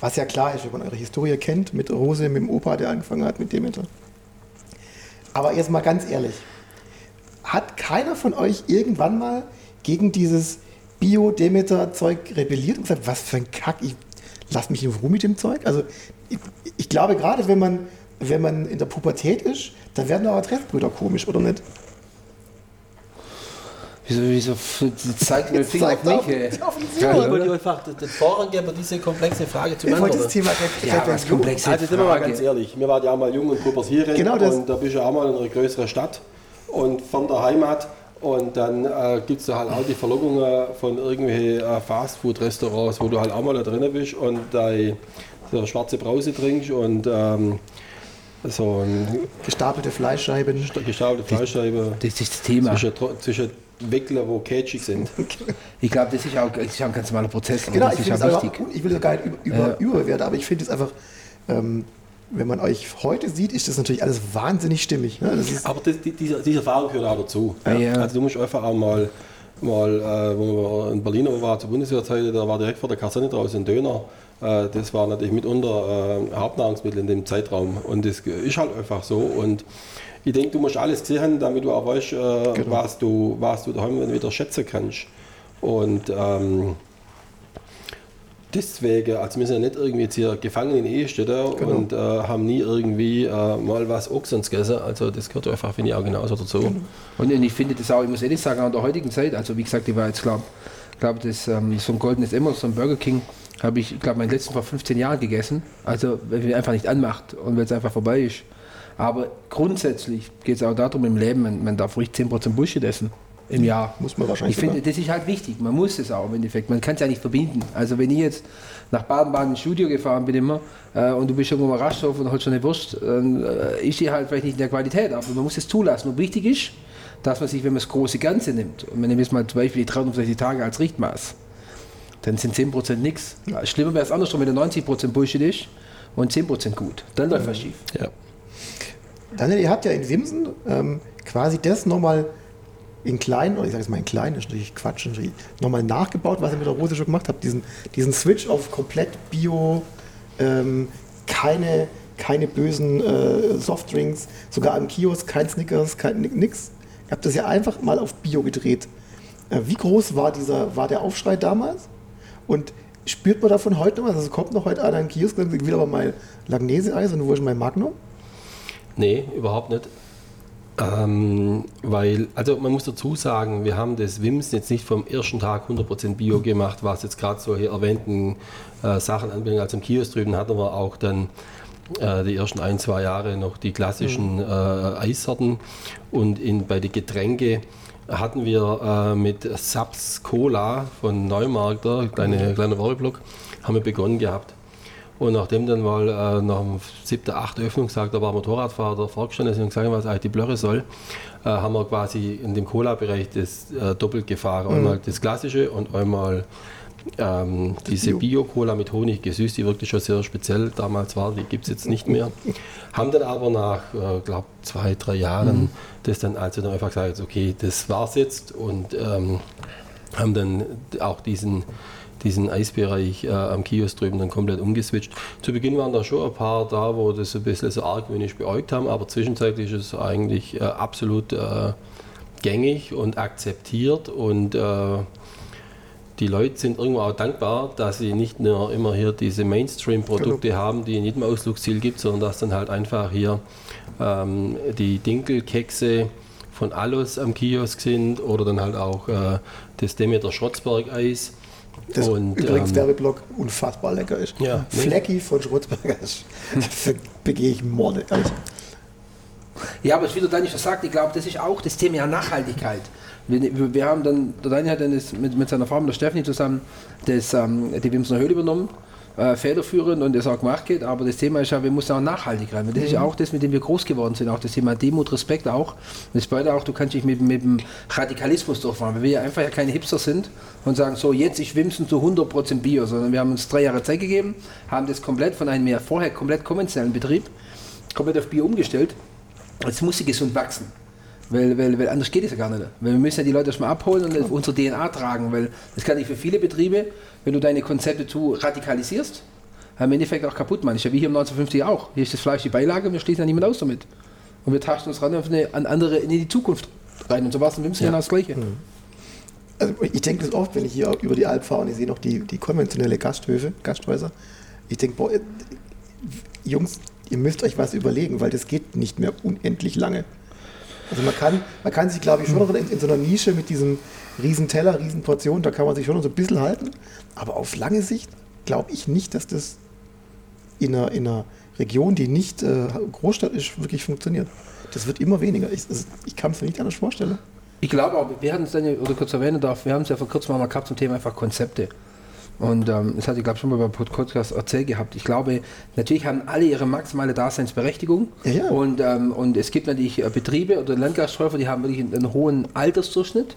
Was ja klar ist, wenn man eure Historie kennt, mit Rose, mit dem Opa, der angefangen hat, mit Demeter. Aber jetzt mal ganz ehrlich, hat keiner von euch irgendwann mal gegen dieses Bio-Demeter-Zeug rebelliert und gesagt, was für ein Kack, ich lass mich in Ruhe mit dem Zeug? Also ich, ich glaube, gerade wenn man, wenn man in der Pubertät ist, dann werden eure Treffbrüder komisch, oder nicht?
Wieso, wieso zeigt mir den Finger auf
Zeigt
mich? ey? oder?
einfach den Vorrang geben, diese komplexe Frage zu
Ich wollte das. Thema
Ja, was komplexe
Also sind wir mal ganz ehrlich, wir waren ja auch mal jung und pubertieren
Genau das.
und da bist du auch mal in einer größeren Stadt und von der Heimat und dann äh, gibt es da halt auch die Verlockungen von irgendwelchen äh, Fastfood-Restaurants, wo du halt auch mal da drin bist und deine so schwarze Brause trinkst und ähm, so ein
Gestapelte Fleischscheiben.
gestaubelte Fleischscheibe
Das ist das Thema.
zwischen, zwischen Weckler, wo kätschig sind.
Ich glaube, das ist auch, das ist auch ein ganz normaler Prozess.
Genau,
das
ich,
ist auch
einfach,
wichtig.
ich will das gar nicht über, über,
Ja.
überbewerten, aber ich finde es einfach, ähm, wenn man euch heute sieht, ist das natürlich alles wahnsinnig stimmig. Ne? Das ist,
Aber das, die, diese, diese Erfahrung gehört auch dazu.
Ja, ja.
Also du musst einfach auch mal, mal äh, wo wir in Berlin waren zur Bundeswehrzeit, da war direkt vor der Kaserne draußen ein Döner. Äh, das war natürlich mitunter äh, Hauptnahrungsmittel in dem Zeitraum. Und das ist halt einfach so. Und ich denke, du musst alles gesehen haben, damit du auch weißt, äh, was, du, was du daheim wieder schätzen kannst. Und ähm, deswegen, also wir sind ja nicht irgendwie jetzt hier gefangen in Ehestädter
Genau.
und äh, haben nie irgendwie äh, mal was Ochsens gegessen. Also das gehört einfach, finde ich, auch genauso dazu.
Und, und ich finde das auch, ich muss ehrlich sagen, auch in der heutigen Zeit, also wie gesagt, ich war jetzt, glaube glaub, das ähm, so ein goldenes Emmer, so ein Burger King, habe ich, glaube meinen letzten vor 15 Jahren gegessen. Also, weil es einfach nicht anmacht und weil es einfach vorbei ist. Aber grundsätzlich geht es auch darum im Leben, man, man darf ruhig 10% Bullshit essen. im Jahr.
Muss man wahrscheinlich
Ich finde, das ist halt wichtig. Man muss es auch im Endeffekt. Man kann es ja nicht verbinden. Also wenn ich jetzt nach Baden-Baden ins Studio gefahren bin immer äh, und du bist irgendwo mal Rasthof und holst schon eine Wurst, dann äh, ist die halt vielleicht nicht in der Qualität, aber man muss es zulassen. Und wichtig ist, dass man sich, wenn man das große Ganze nimmt, und wenn ich jetzt mal zum Beispiel die 360 Tage als Richtmaß, dann sind 10% nichts. Schlimmer wäre es andersrum, wenn der 90% Bullshit ist und 10% gut. Dann läuft was schief.
Ja.
Daniel, ihr habt ja in Wimsen ähm, quasi das nochmal in klein, oder ich sage es mal in klein, ist natürlich Quatsch, nochmal nachgebaut, was ihr mit der Rose schon gemacht habt. Diesen, diesen Switch auf komplett Bio, ähm, keine, keine bösen äh, Softdrinks, sogar am Kiosk kein Snickers, kein ni- nix. Ihr habt das ja einfach mal auf Bio gedreht. Äh, wie groß war, dieser, war der Aufschrei damals? Und spürt man davon heute noch was? Also kommt noch heute einer im Kiosk und sagt, ich will aber mein Langnese-Eis und wo ist mein Magnum?
Nee, überhaupt nicht. Ähm, weil, also man muss dazu sagen, wir haben das WIMS jetzt nicht vom ersten Tag 100% Bio gemacht, was jetzt gerade solche erwähnten äh, Sachen anbelangt. Also im Kiosk drüben hatten wir auch dann äh, die ersten ein, zwei Jahre noch die klassischen äh, Eissorten und in, bei den Getränke hatten wir äh, mit Saps Cola von Neumarkter, kleine, kleiner Werbeblock, haben wir begonnen gehabt. Und nachdem dann mal äh, nach dem siebten, achten Öffnungstag, da war Motorradfahrer der vorgestanden ist und gesagt, was eigentlich die Blöre soll, äh, haben wir quasi in dem Cola-Bereich das äh, doppelt gefahren. Einmal das klassische und einmal ähm, diese Bio-Cola mit Honig gesüßt, die wirklich schon sehr speziell damals war, die gibt es jetzt nicht mehr. Haben dann aber nach, äh, glaube zwei, drei Jahren das dann also dann einfach gesagt, okay, das war's jetzt und ähm, haben dann auch diesen, diesen Eisbereich äh, am Kiosk drüben dann komplett umgeswitcht. Zu Beginn waren da schon ein paar da, wo das ein bisschen so argwöhnisch beäugt haben, aber zwischenzeitlich ist es eigentlich äh, absolut äh, gängig und akzeptiert und äh, die Leute sind irgendwo auch dankbar, dass sie nicht nur immer hier diese Mainstream-Produkte haben, die in jedem Ausflugsziel gibt, sondern dass dann halt einfach hier ähm, die Dinkelkekse von Allos am Kiosk sind oder dann halt auch äh, das Demeter Schrotzberg-Eis.
Das
Und,
übrigens
ähm,
Werbeblock unfassbar lecker ist.
Ja.
Flecki von Schrotzberger ist, begehe ich Morde. ehrlich.
Ja, aber es wieder Daniel schon sagt, ich glaube, das ist auch das Thema Nachhaltigkeit. Wir, wir, haben dann, der Daniel hat dann das mit, mit seiner Frau, mit der Stephanie zusammen, das, ähm, die Wimsener Höhle übernommen, äh, federführend und das auch gemacht geht, aber das Thema ist ja, wir müssen auch nachhaltig rein. Das ist ja auch das, mit dem wir groß geworden sind, auch das Thema Demut, Respekt auch. Und das bedeutet auch, du kannst dich mit, mit dem Radikalismus durchfahren, weil wir ja einfach ja keine Hipster sind und sagen, so jetzt ist Wimsen zu 100% Bio, sondern wir haben uns drei Jahre Zeit gegeben, haben das komplett von einem ja vorher komplett konventionellen Betrieb komplett auf Bio umgestellt Jetzt muss sie gesund wachsen. Weil, weil, weil anders geht es ja gar nicht. Weil wir müssen ja die Leute erstmal abholen und unsere DNA tragen. Weil das kann ich für viele Betriebe, wenn du deine Konzepte zu radikalisierst, im Endeffekt auch kaputt ja wie hier im 1950 auch. Hier ist das Fleisch die Beilage wir schließen ja niemand aus damit. Und wir tasten uns ran auf eine an andere in die Zukunft rein. Und so war es in Wimsen ja. genau das Gleiche.
Also ich denke das oft, wenn ich hier über die Alp fahre und ich sehe noch die, die konventionelle Gasthöfe, Gasthäuser. Ich denke, boah, Jungs, ihr müsst euch was überlegen, weil das geht nicht mehr unendlich lange. Also man kann, man kann sich, glaube ich, schon noch in, in so einer Nische mit diesem riesen Teller, riesen Portionen, da kann man sich schon noch so ein bisschen halten. Aber auf lange Sicht glaube ich nicht, dass das in einer, in einer Region, die nicht äh, Großstadt ist, wirklich funktioniert. Das wird immer weniger. Ich, das, ich kann es mir nicht anders vorstellen.
Ich glaube auch, wir hatten es dann, oder kurz erwähnen darf, wir haben es ja vor kurzem mal gehabt zum Thema einfach Konzepte. Und ähm, das hatte ich glaube schon mal beim Podcast erzählt gehabt. Ich glaube, natürlich haben alle ihre maximale Daseinsberechtigung.
Ja, ja.
Und, ähm, und es gibt natürlich äh, Betriebe oder Landgasträufer, die haben wirklich einen, einen hohen Altersdurchschnitt.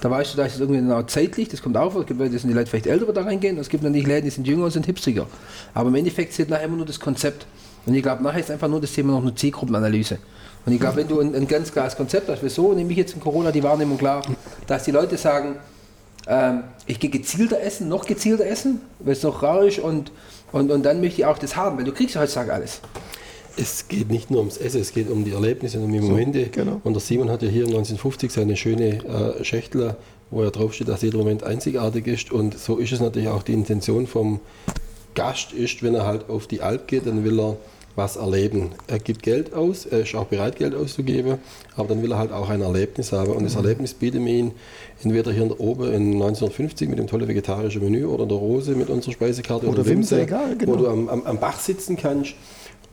Da weißt du, da ist es irgendwie genau zeitlich, das kommt vor. Es gibt Leute, die sind die Leute vielleicht älter, die da reingehen. Es gibt natürlich Läden, die sind jünger und sind hipstiger. Aber im Endeffekt zählt nachher immer nur das Konzept. Und ich glaube, nachher ist einfach nur das Thema noch eine Zielgruppenanalyse. Und ich glaube, wenn du ein, ein ganz klares Konzept hast, wieso nehme ich jetzt in Corona die Wahrnehmung klar, dass die Leute sagen, ähm, ich gehe gezielter essen, noch gezielter essen, weil es noch rau ist und, und, und dann möchte ich auch das haben, weil du kriegst ja heutzutage alles.
Es geht nicht nur ums Essen, es geht um die Erlebnisse und um die Momente.
genau.
Und der Simon hat ja hier 1950 seine schöne äh, Schächtel, wo ja draufsteht, dass jeder Moment einzigartig ist. Und so ist es natürlich auch die Intention vom Gast ist, wenn er halt auf die Alp geht, dann will er was erleben. Er gibt Geld aus, er ist auch bereit, Geld auszugeben, aber dann will er halt auch ein Erlebnis haben. Und das Erlebnis bietet mir ihn entweder hier oben in 1950 mit dem tollen vegetarischen Menü oder in der Rose mit unserer Speisekarte
Oder Wimse, egal, genau.
wo du am, am, am Bach sitzen kannst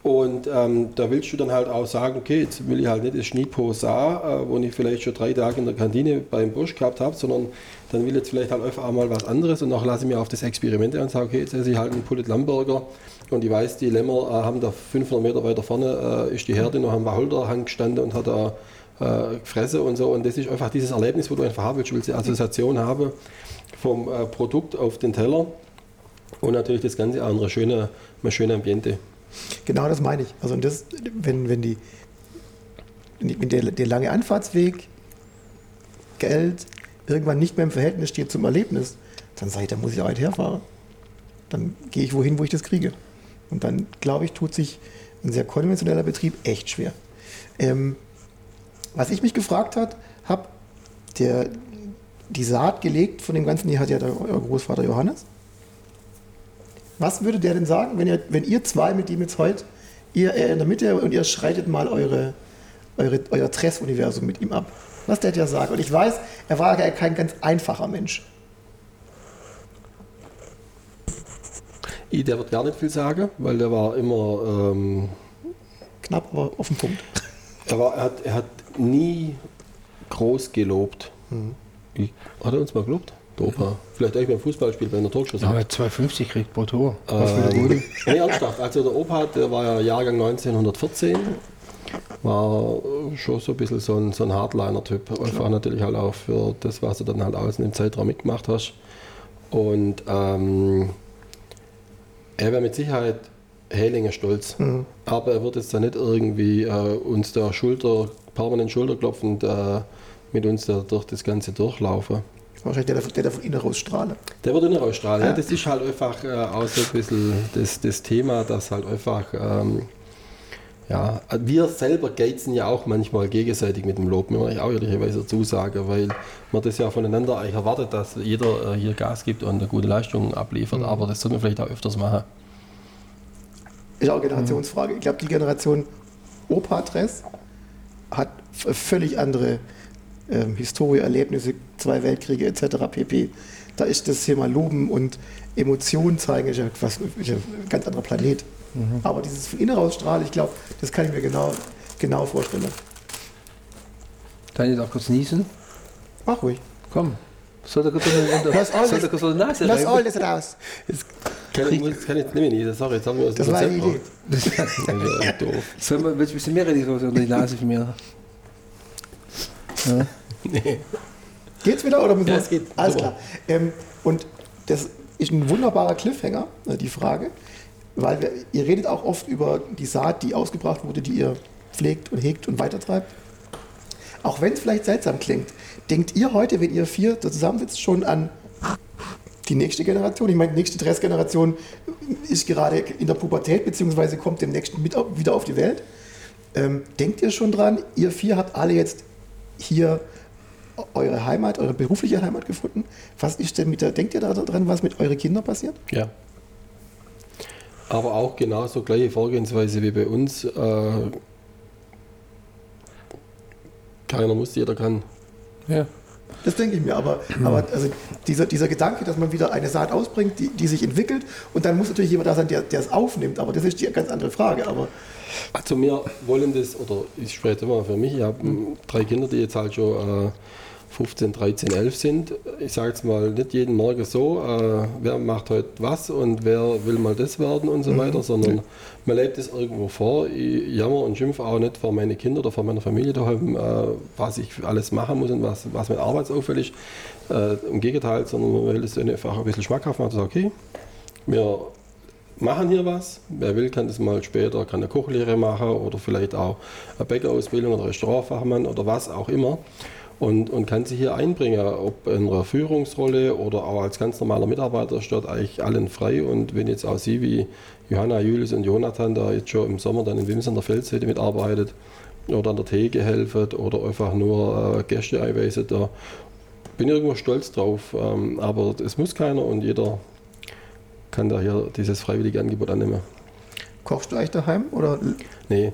Und ähm, da willst du dann halt auch sagen, okay, jetzt will ich halt nicht das Schnipo-Sa, äh, wo ich vielleicht schon drei Tage in der Kantine beim Busch gehabt habe, sondern dann will ich jetzt vielleicht halt einfach mal was anderes und auch lasse ich mir auf das Experiment ein und sage, okay, jetzt esse ich halt einen Pullet Lamberger und ich weiß, die Lämmer äh, haben da 500 Meter weiter vorne, äh, ist die Herde noch am Wacholderhang gestanden und hat da äh, gefressen und so. Und das ist einfach dieses Erlebnis, wo du einfach haben willst. Du willst die Assoziation haben vom äh, Produkt auf den Teller und natürlich das Ganze auch in einer schönen, einem schönen Ambiente.
Genau das meine ich. Also das, wenn, wenn, die, wenn der, der lange Anfahrtsweg, Geld, irgendwann nicht mehr im Verhältnis steht zum Erlebnis, dann sage ich, da muss ich auch weit herfahren. Dann gehe ich wohin, wo ich das kriege. Und dann, glaube ich, tut sich ein sehr konventioneller Betrieb echt schwer. Ähm, was ich mich gefragt hat, habe der die Saat gelegt von dem Ganzen, die hat ja der, euer Großvater Johannes. Was würde der denn sagen, wenn ihr, wenn ihr zwei mit ihm jetzt heute, ihr er in der Mitte und ihr schreitet mal eure, eure, euer Tress-Universum mit ihm ab? Was der ja sagen? Und ich weiß, er war ja kein ganz einfacher Mensch.
Der wird gar nicht viel sagen, weil der war immer, ähm,
Knapp, aber auf den Punkt.
er, war, er, hat, er hat nie groß gelobt. Ich, hat er uns mal gelobt? Der Opa. Vielleicht euch beim Fußballspiel bei einer.
Ja, aber 2,50 kriegt pro Tor.
Ähm, nee, ernsthaft. Also der Opa, der war ja Jahrgang 1914, war schon so ein bisschen so ein, so ein Hardliner-Typ. Einfach natürlich halt auch für das, was du dann halt außen im Zeitraum mitgemacht hast. Und ähm, er wäre mit Sicherheit Hählinge stolz. Aber er wird jetzt da nicht irgendwie äh, uns der Schulter, permanent schulterklopfend äh, mit uns da durch das Ganze durchlaufen.
Wahrscheinlich der, der, der von innen raus strahlen.
Der wird immer ausstrahlen. Ja. das ist halt einfach äh, auch so ein bisschen das, das Thema, dass halt einfach, ähm, ja, wir selber geizen ja auch manchmal gegenseitig mit dem Lob, muss ich auch ehrlicherweise dazu sagen, weil man das ja voneinander eigentlich erwartet, dass jeder äh, hier Gas gibt und eine gute Leistung abliefert, aber das sollte man vielleicht auch öfters machen.
Ist auch eine Generationsfrage. Ich glaube, die Generation Opa-Dress hat völlig andere ähm, Historie, Erlebnisse, zwei Weltkriege etc. pp. Da ist das Thema Loben und Emotionen zeigen ist ja, was, ist ja ein ganz anderer Planet. Aber dieses von innen ich glaube, das kann ich mir genau, genau vorstellen.
Daniel darf kurz niesen.
Mach ruhig.
Komm. Soll der kurz in die Nase
Lass
reiben?
alles raus.
Das kann ich, muss- kann ich nicht mehr, sorry, jetzt haben wir uns
Das war eine Idee.
Ja, doof.
Soll man, willst du ein bisschen mehr reden unter die Nase von mir? Ja.
Nee.
Geht's wieder oder müssen
Ja,
wir-
es geht.
Alles
Super.
klar. Ähm, und das ist ein wunderbarer Cliffhanger, äh, die Frage, weil wir, ihr redet auch oft über die Saat, die ausgebracht wurde, die ihr pflegt und hegt und weitertreibt. Auch wenn es vielleicht seltsam klingt, denkt ihr heute, wenn ihr vier zusammensitzt, schon an die nächste Generation? Ich meine, die nächste Dressgeneration ist gerade in der Pubertät, beziehungsweise kommt demnächst mit wieder auf die Welt. Ähm, denkt ihr schon dran, ihr vier habt alle jetzt hier eure Heimat, eure berufliche Heimat gefunden. Was ist denn mit der, denkt ihr daran, was mit euren Kindern passiert?
Ja. Aber auch genauso gleiche Vorgehensweise wie bei uns. Äh, keiner muss, jeder kann.
ja.
Das denke ich mir, aber, aber also dieser, dieser Gedanke, dass man wieder eine Saat ausbringt, die, die sich entwickelt und dann muss natürlich jemand da sein, der, der es aufnimmt, aber das ist die ganz andere Frage. Aber
Also wir wollen das, oder ich spreche jetzt immer für mich, ich habe drei Kinder, die jetzt halt schon äh, 15, 13, 11 sind. Ich sage jetzt mal nicht jeden Morgen so, äh, wer macht heute was und wer will mal das werden und so weiter, sondern man lebt es irgendwo vor. Ich jammer und schimpfe auch nicht vor meine Kinder oder vor meiner Familie daheim, äh, was ich alles machen muss und was, was mir arbeitsaufwendig ist. Äh, Im Gegenteil, sondern man will es einfach ein bisschen schmackhaft machen. Also, okay, wir machen hier was. Wer will, kann das mal später, kann eine Kochlehre machen oder vielleicht auch eine Bäckerausbildung oder Restaurantfachmann oder was auch immer. Und, und kann sich hier einbringen, ob in einer Führungsrolle oder auch als ganz normaler Mitarbeiter, steht eigentlich allen frei. Und wenn jetzt auch Sie wie Johanna, Julius und Jonathan da jetzt schon im Sommer dann in Wims an der Feldseite mitarbeitet oder an der Theke helfen oder einfach nur äh, Gäste einweisen, da bin ich irgendwo stolz drauf. Ähm, aber es muss keiner und jeder kann da hier dieses freiwillige Angebot annehmen.
kochst du eigentlich daheim oder
Nee,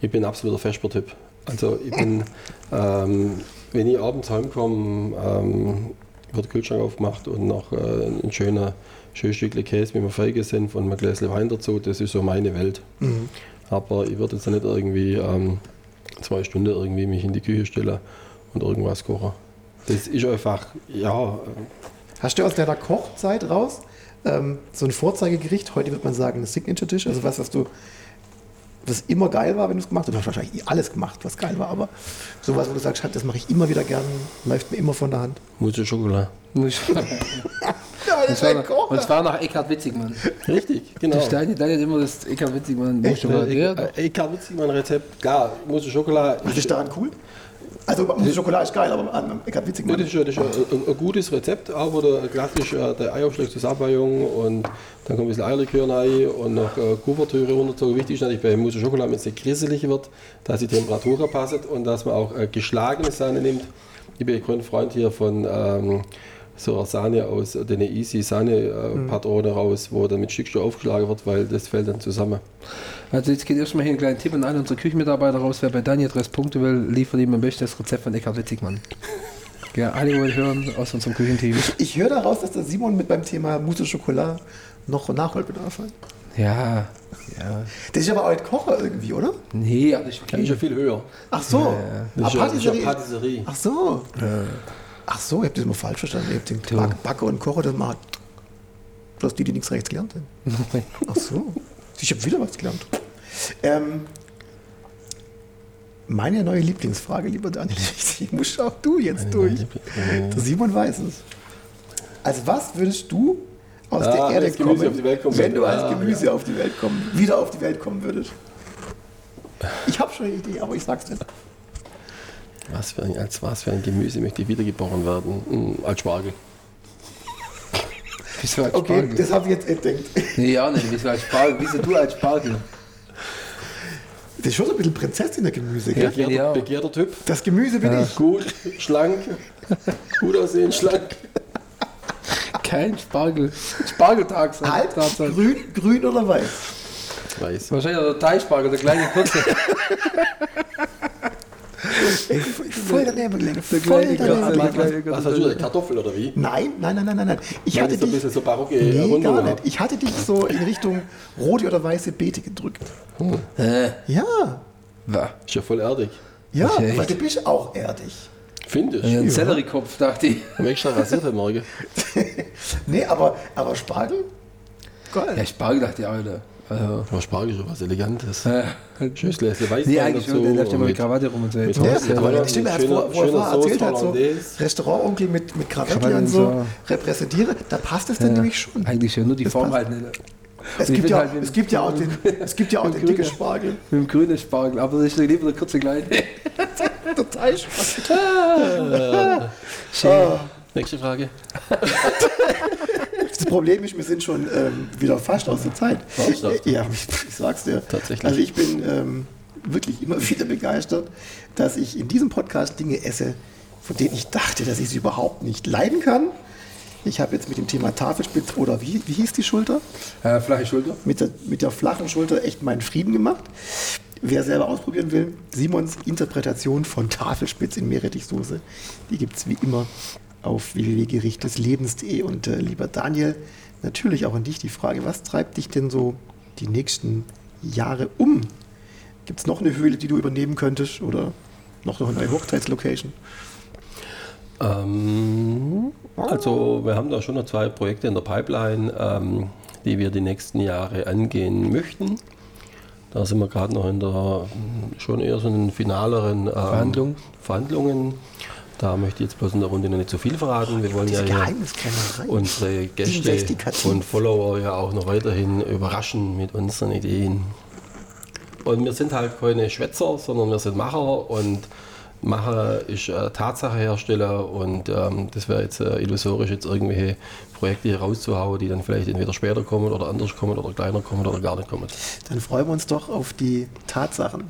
ich bin absoluter Vesper-Typ. Also ich bin, ähm, wenn ich abends heimkomme, ähm, wird der Kühlschrank aufgemacht und noch äh, ein schöner schönes Stückchen Käse mit einem Feigesenf und einem Gläschen Wein dazu. Das ist so meine Welt. Aber ich würde jetzt nicht irgendwie ähm, zwei Stunden irgendwie mich in die Küche stellen und irgendwas kochen. Das ist einfach, ja,
Hast du aus deiner Kochzeit raus ähm, so ein Vorzeigegericht, heute wird man sagen, ein Signature-Dish, also was, was du, was immer geil war, wenn du es gemacht hast. Du hast wahrscheinlich alles gemacht, was geil war, aber sowas, wo du sagst, das mache ich immer wieder gern, läuft mir immer von der Hand.
Mousse Schokolade.
Und zwar, und zwar nach Eckhard Witzigmann.
Richtig, genau.
Der Stein, der hat immer das Eckhard Witzigmann.
Echt?
Ja, ja,
Ich kann witzig mein Rezept. Klar, Mousse Schokolade.
Was ist daran cool? Also Schokolade ist geil, aber an Eckart Witzig.
Das ist, das ist ein, ein gutes Rezept, auch wo der klassisch äh, der Eiaufschlag zusammenbeiung und dann kommt ein bisschen Eierlikör rein und noch äh, Kuvertüre runterzogen. Wichtig ist natürlich bei Mousse Schokolade, wenn es nicht grisselig wird, dass die Temperatur passt und dass man auch äh, geschlagene Sahne nimmt. Ich bin ein Freund hier von ähm, so einer Sahne aus den Easy Sahne äh, Patrone raus, wo dann mit Stückchen aufgeschlagen wird, weil das fällt dann zusammen.
Also jetzt geht erstmal hier einen kleinen Tipp an alle unsere Küchenmitarbeiter raus. Wer bei Daniel Dress Punkte will, liefert ihm am besten das Rezept von Eckhard Witzigmann. Ja, alle wollen hören aus unserem Küchenteam.
Ich höre daraus, dass der Simon mit beim Thema Mousse Schokolade noch Nachholbedarf hat.
Ja, ja.
Das ist aber auch ein Kocher irgendwie, oder?
Nee, aber ich
Das ist ja viel höher.
Ach so.
Ja, das ist ja
Patisserie.
Patisserie.
Ach so. Ach so, ich habe das immer falsch verstanden. Ich habe den Back, Backe und Kocher, das macht bloß die, die nichts rechts gelernt haben. Ach so. Ich habe wieder was gelernt. Ähm, meine neue Lieblingsfrage, lieber Daniel, ich muss auch du jetzt durch. Der Simon weiß es. Also was würdest du aus
Ah,
der Erde kommen,
kommen
wenn du als
Ah,
Gemüse auf die Welt kommen, wieder auf die Welt kommen würdest? Ich habe schon eine Idee, aber ich sag's nicht.
Was für ein, als was für ein Gemüse möchte ich wiedergeboren werden? Hm, als Spargel.
Wieso als
Okay,
Spargel?
das habe ich jetzt entdeckt.
Nee, auch nicht. Wieso als Spargel? Wieso du als Spargel?
Das ist schon so ein bisschen Prinzessin der Gemüse, gell?
Begehrter,
auch.
begehrter Typ.
Das Gemüse bin ich.
Gut, schlank, gut aussehen, schlank.
Kein Spargel. Spargeltag sein.
Halt,
Tatsache.
grün, grün oder weiß?
Weiß.
Wahrscheinlich der Teichspargel, der kleine kurze.
Voll daneben gelegen. Voll daneben
Gott,
gelegen.
Was hast du, eine Kartoffel oder wie?
Nein, nein, nein, nein, nein, nein. Ich hatte dich,
bisschen so barocke
nee, gar nicht. Ich hatte dich so in Richtung rote oder weiße Beete gedrückt.
Hä?
Ja?
Ist ja voll erdig.
ja,
Okay,
weil du bist auch erdig.
Finde ich.
Ja, ein
Ja.
Selleriekopf, dachte ich.
Haben wir extra rasiert heute Morgen.
Nee, aber, aber Spargel? Geil.
Ja, Spargel dachte ich auch, Alter. Also,
Aber Spargel was Elegantes.
äh,
Schönes Gläschen Weißwein
nee, eigentlich
dazu.
schon, der läuft ja mal mit Krawatte rum und so.
mit
Ja,
ja.
aber
ja,
das stimmt, er hat vor, erzählt hat, so. Restaurantonkel mit, mit Krawatte und so
so.
repräsentiere, da passt es dann nämlich schon.
Eigentlich schon, nur die
Das
Form
passt.
halt nicht.
Es
ich
gibt, ja,
halt,
es gibt ja auch den, es gibt ja auch den dicken Spargel.
Mit dem grünen Spargel, aber das ist lieber der kurze kleine.
Total Spaß.
Nächste Frage.
Das Problem ist, wir sind schon ähm, wieder fast aus der Zeit. Ja, ich, ich sag's dir.
Tatsächlich.
Also ich bin ähm, wirklich immer wieder begeistert, dass ich in diesem Podcast Dinge esse, von denen ich dachte, dass ich sie überhaupt nicht leiden kann. Ich habe jetzt mit dem Thema Tafelspitz oder wie, wie hieß die Schulter?
Äh, flache Schulter.
Mit der, mit der flachen Schulter echt meinen Frieden gemacht. Wer selber ausprobieren will, Simons Interpretation von Tafelspitz in Meerrettichsoße, die gibt es wie immer auf www.gerichteslebens.de. Und äh, lieber Daniel, natürlich auch an dich die Frage, was treibt dich denn so die nächsten Jahre um? Gibt es noch eine Höhle, die du übernehmen könntest oder noch eine neue Hochzeitslocation?
Ähm, also wir haben da schon noch zwei Projekte in der Pipeline, ähm, die wir die nächsten Jahre angehen möchten. Da sind wir gerade noch in der schon eher so in den finaleren ähm,
Verhandlungen?
Verhandlungen. Da möchte ich jetzt bloß in der Runde noch nicht zu viel verraten. Wir wollen ja unsere Gäste und Follower ja auch noch weiterhin überraschen mit unseren Ideen. Und wir sind halt keine Schwätzer, sondern wir sind Macher und Macher ist äh, Tatsachehersteller und ähm, das wäre jetzt äh, illusorisch, jetzt irgendwelche Projekte hier rauszuhauen, die dann vielleicht entweder später kommen oder anders kommen oder kleiner kommen oder gar nicht kommen.
Dann freuen wir uns doch auf die Tatsachen,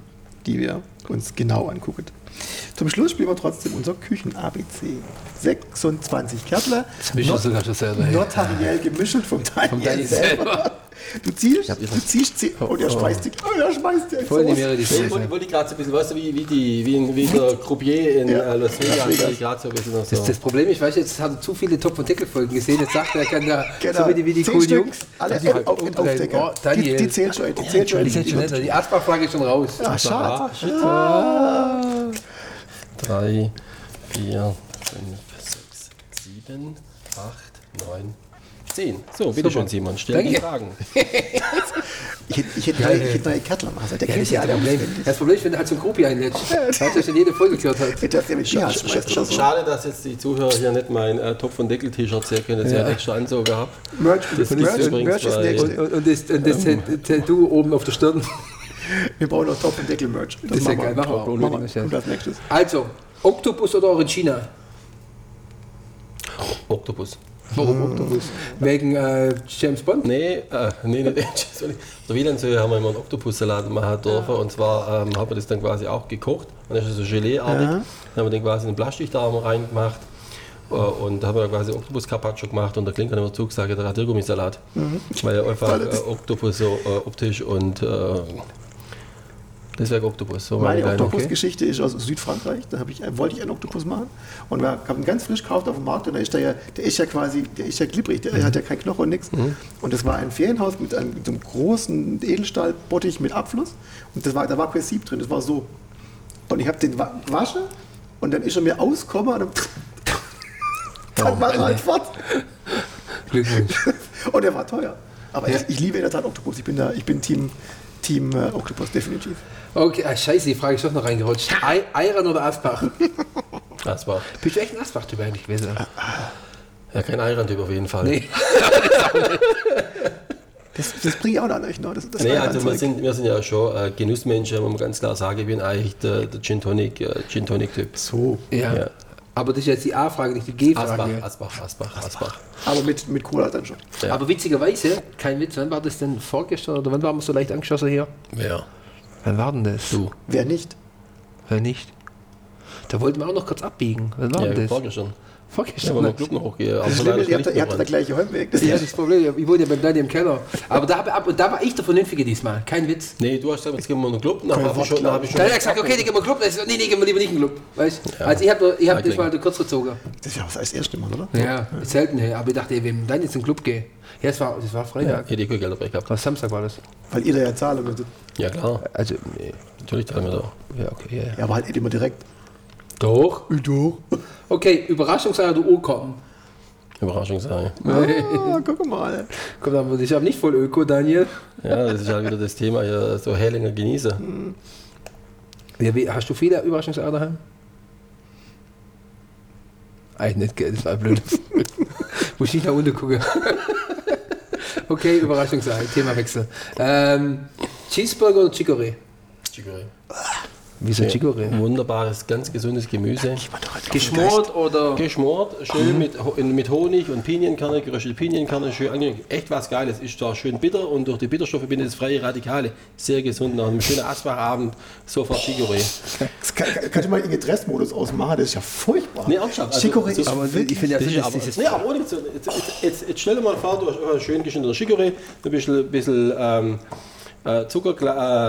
die wir uns genau angucken. Zum Schluss spielen wir trotzdem unser Küchen-ABC. 26 Kärtler,
du sogar schon selber, ey.
notariell gemischelt vom Daniel,
Vom Daniel
selber.
selber.
Du ziehst, du ziehst, zieh, und er schmeißt die, oh, er schmeißt die
Voll die. Meere die
Ich wollte, wollte gerade so ein bisschen, weißt du, wie, wie, die, wie, in- wie der Croupier in
Ja.
äh, Las Vegas,
Las Vegas.
ich gerade so ein bisschen noch so.
Das Problem ist, weißt du, jetzt hat er zu viele Top- und Deckel-Folgen gesehen. Jetzt sagt er, er kann da
Genau.
so wie die, wie die coolen
Stück,
Jungs.
Alle
die halt
auf,
umdrehen.
Aufdecker.
Oh, Daniel.
Die, die zählt schon, die zählt schon.
Die netter. Die Arztbachfrage ist schon raus.
Ah, schade.
Drei, vier, fünf, sechs, sieben, acht, neun, zehn. So, bitteschön, Simon, stell die. Fragen.
Ich hätte, ich hätte, neue, ich hätte neue Kettler machen sollen. Der
Ja,
kennt
das ist ja
alle
das Problem. Das Problem ist, wenn du halt so ein Gruppi einlädst. Weißt du, dass er jede Folge gehört hat.
Das ja so.
Schade, dass jetzt die Zuhörer hier nicht mein äh, Topf- und Deckel-T-Shirt sehen können, ich
Ja.
einen extra Anzug habe.
Merch,
Das
Merch, Merch ist
bei-
nächste.
Und, das, und das Tattoo oben auf der Stirn.
Wir bauen noch Top- und Deckel-Merch.
Das ist ja geil. Machen wir auch.
Machen wir. Und als nächstes.
Also, Oktopus oder Orangina?
Oktopus.
Warum Oktopus? Wegen äh, James Bond?
Nee, äh, nee, nicht sorry. Auf der Wielandsöhe haben wir immer einen Oktopussalat machen dürfen und zwar ähm, haben wir das dann quasi auch gekocht und das ist so Geleeartig.
Ja.
Dann haben wir den quasi in den Plastikdarm reingemacht äh, und da haben wir quasi Oktopus Carpaccio gemacht und der Klingt hat immer zugesagt, der Radiergummisalat. Weil einfach
Alles.
äh, Oktopus so äh, optisch und äh, deswegen Oktopus. So
Meine Oktopus-Geschichte ist aus Südfrankreich. Da ich, äh, wollte ich einen Oktopus machen. Und wir haben ihn ganz frisch gekauft auf dem Markt. Und da ist der ja, der ist ja quasi, der ist ja glibberig. Der hat ja kein Knochen und nichts. Und das war ein Ferienhaus mit einem, mit einem großen Edelstahlbottich mit Abfluss. Und das war, da war kein Sieb drin. Das war so. Und ich habe den wa- waschen und dann ist er mir ausgekommen und dann, dann war er halt fort.
Glückwunsch.
Und er war teuer. Aber ich, ich liebe in der Tat Oktopus. Ich bin, da, ich bin Team, Team äh, Oktopus, definitiv.
Okay, ah, scheiße, die Frage ist doch noch reingerutscht. Ei- Eiran oder Asbach?
Das war
Bist du echt ein Asbach-Typ eigentlich gewesen?
ja kein Eirantyp auf jeden Fall.
Nee.
Das, das bringe ich auch noch nicht. Ne? Das, das
Nee, also wir sind, wir sind ja schon äh, Genussmenschen, muss man ganz klar sagen, ich bin eigentlich der, der Gin Tonic, äh, Gin Tonic.
So.
Ja.
Ja.
Aber das ist jetzt die A-Frage, nicht die
Asbach,
G-Frage.
Asbach, Asbach, Asbach.
Aber mit, mit Cola dann schon.
Ja.
Aber witzigerweise, kein Witz, wann war das denn vorgestern oder wann waren wir so leicht angeschossen hier?
Wer?
Wann war denn das?
Du.
Wer nicht?
Wer nicht? Da wollten wir auch noch kurz abbiegen. Wann war
Ja,
denn das?
vorgestern. Ja,
Vorgestern.
wenn man Club noch hochgehe.
Das
Aber
Schlimme ihr habt, ihr der gleiche Heimweg. Das
ja,
ist
das Problem, ich wohne ja beim Daniel im Keller. Aber da, hab, ab- und da war ich der Vernünftige diesmal, kein Witz.
Nee, du hast gesagt, jetzt gehen wir in den Club. Dann habe ich schon, dann hab ich
hat er
schon
gesagt, okay, die gehen wir in den Club. Das ist, nee, nee, gehen wir lieber nicht in den Club. Weißt? Also ich habe ich hab das mal kurz gezogen.
das ist ja was als erste Mal, oder?
Ja, selten, hey. aber ich dachte, ey, wenn dann jetzt in den Club gehe. Ja, es war, das war Freitag.
ich kein Geld dabei gehabt.
Was Samstag war das?
Weil ihr da ja zahlen müsstet.
Ja, klar.
Also, nee.
Natürlich teilen wir da.
Ja, okay, ja, ja.
Ja, aber halt nicht immer direkt.
Doch.
Doch.
Okay, Überraschungseier oder Urkommen?
Überraschung sein.
Ah, guck mal.
Komm, dann würde ich aber nicht voll Öko, Daniel.
Ja, das ist halt wieder das Thema hier, so Hellinger genieße.
Ja, wie, hast du viele Überraschungseier daheim? Eigentlich nicht, gell, das war blöd. Muss ich nicht nach unten gucken. okay, Überraschungsei, Themawechsel. Ähm, Cheeseburger oder Chicorée?
Chicorée.
Wieso Chicorée?
Wunderbares, ganz gesundes Gemüse.
Geschmort oder?
Geschmort, schön mit, Ho- mit Honig und Pinienkerne, geröstete Pinienkerne, schön angenehm. Echt was Geiles. Ist zwar schön bitter und durch die Bitterstoffe bindet es freie Radikale. Sehr gesund. Nach einem schönen Asbachabend sofort Chicorée.
Kann, kann, kann ich mal in den Dressmodus ausmachen? Das ist ja furchtbar.
Nee, ernsthaft, also-
Chicorée
so-
ist
Aber
wirklich-
ich finde ja,
Das ist aber,
dieses
nee, aber ohne jetzt, jetzt, jetzt, jetzt stell dir mal vor, du hast schön geschnittener Chicorée, ein bisschen, bisschen ähm, äh, Zucker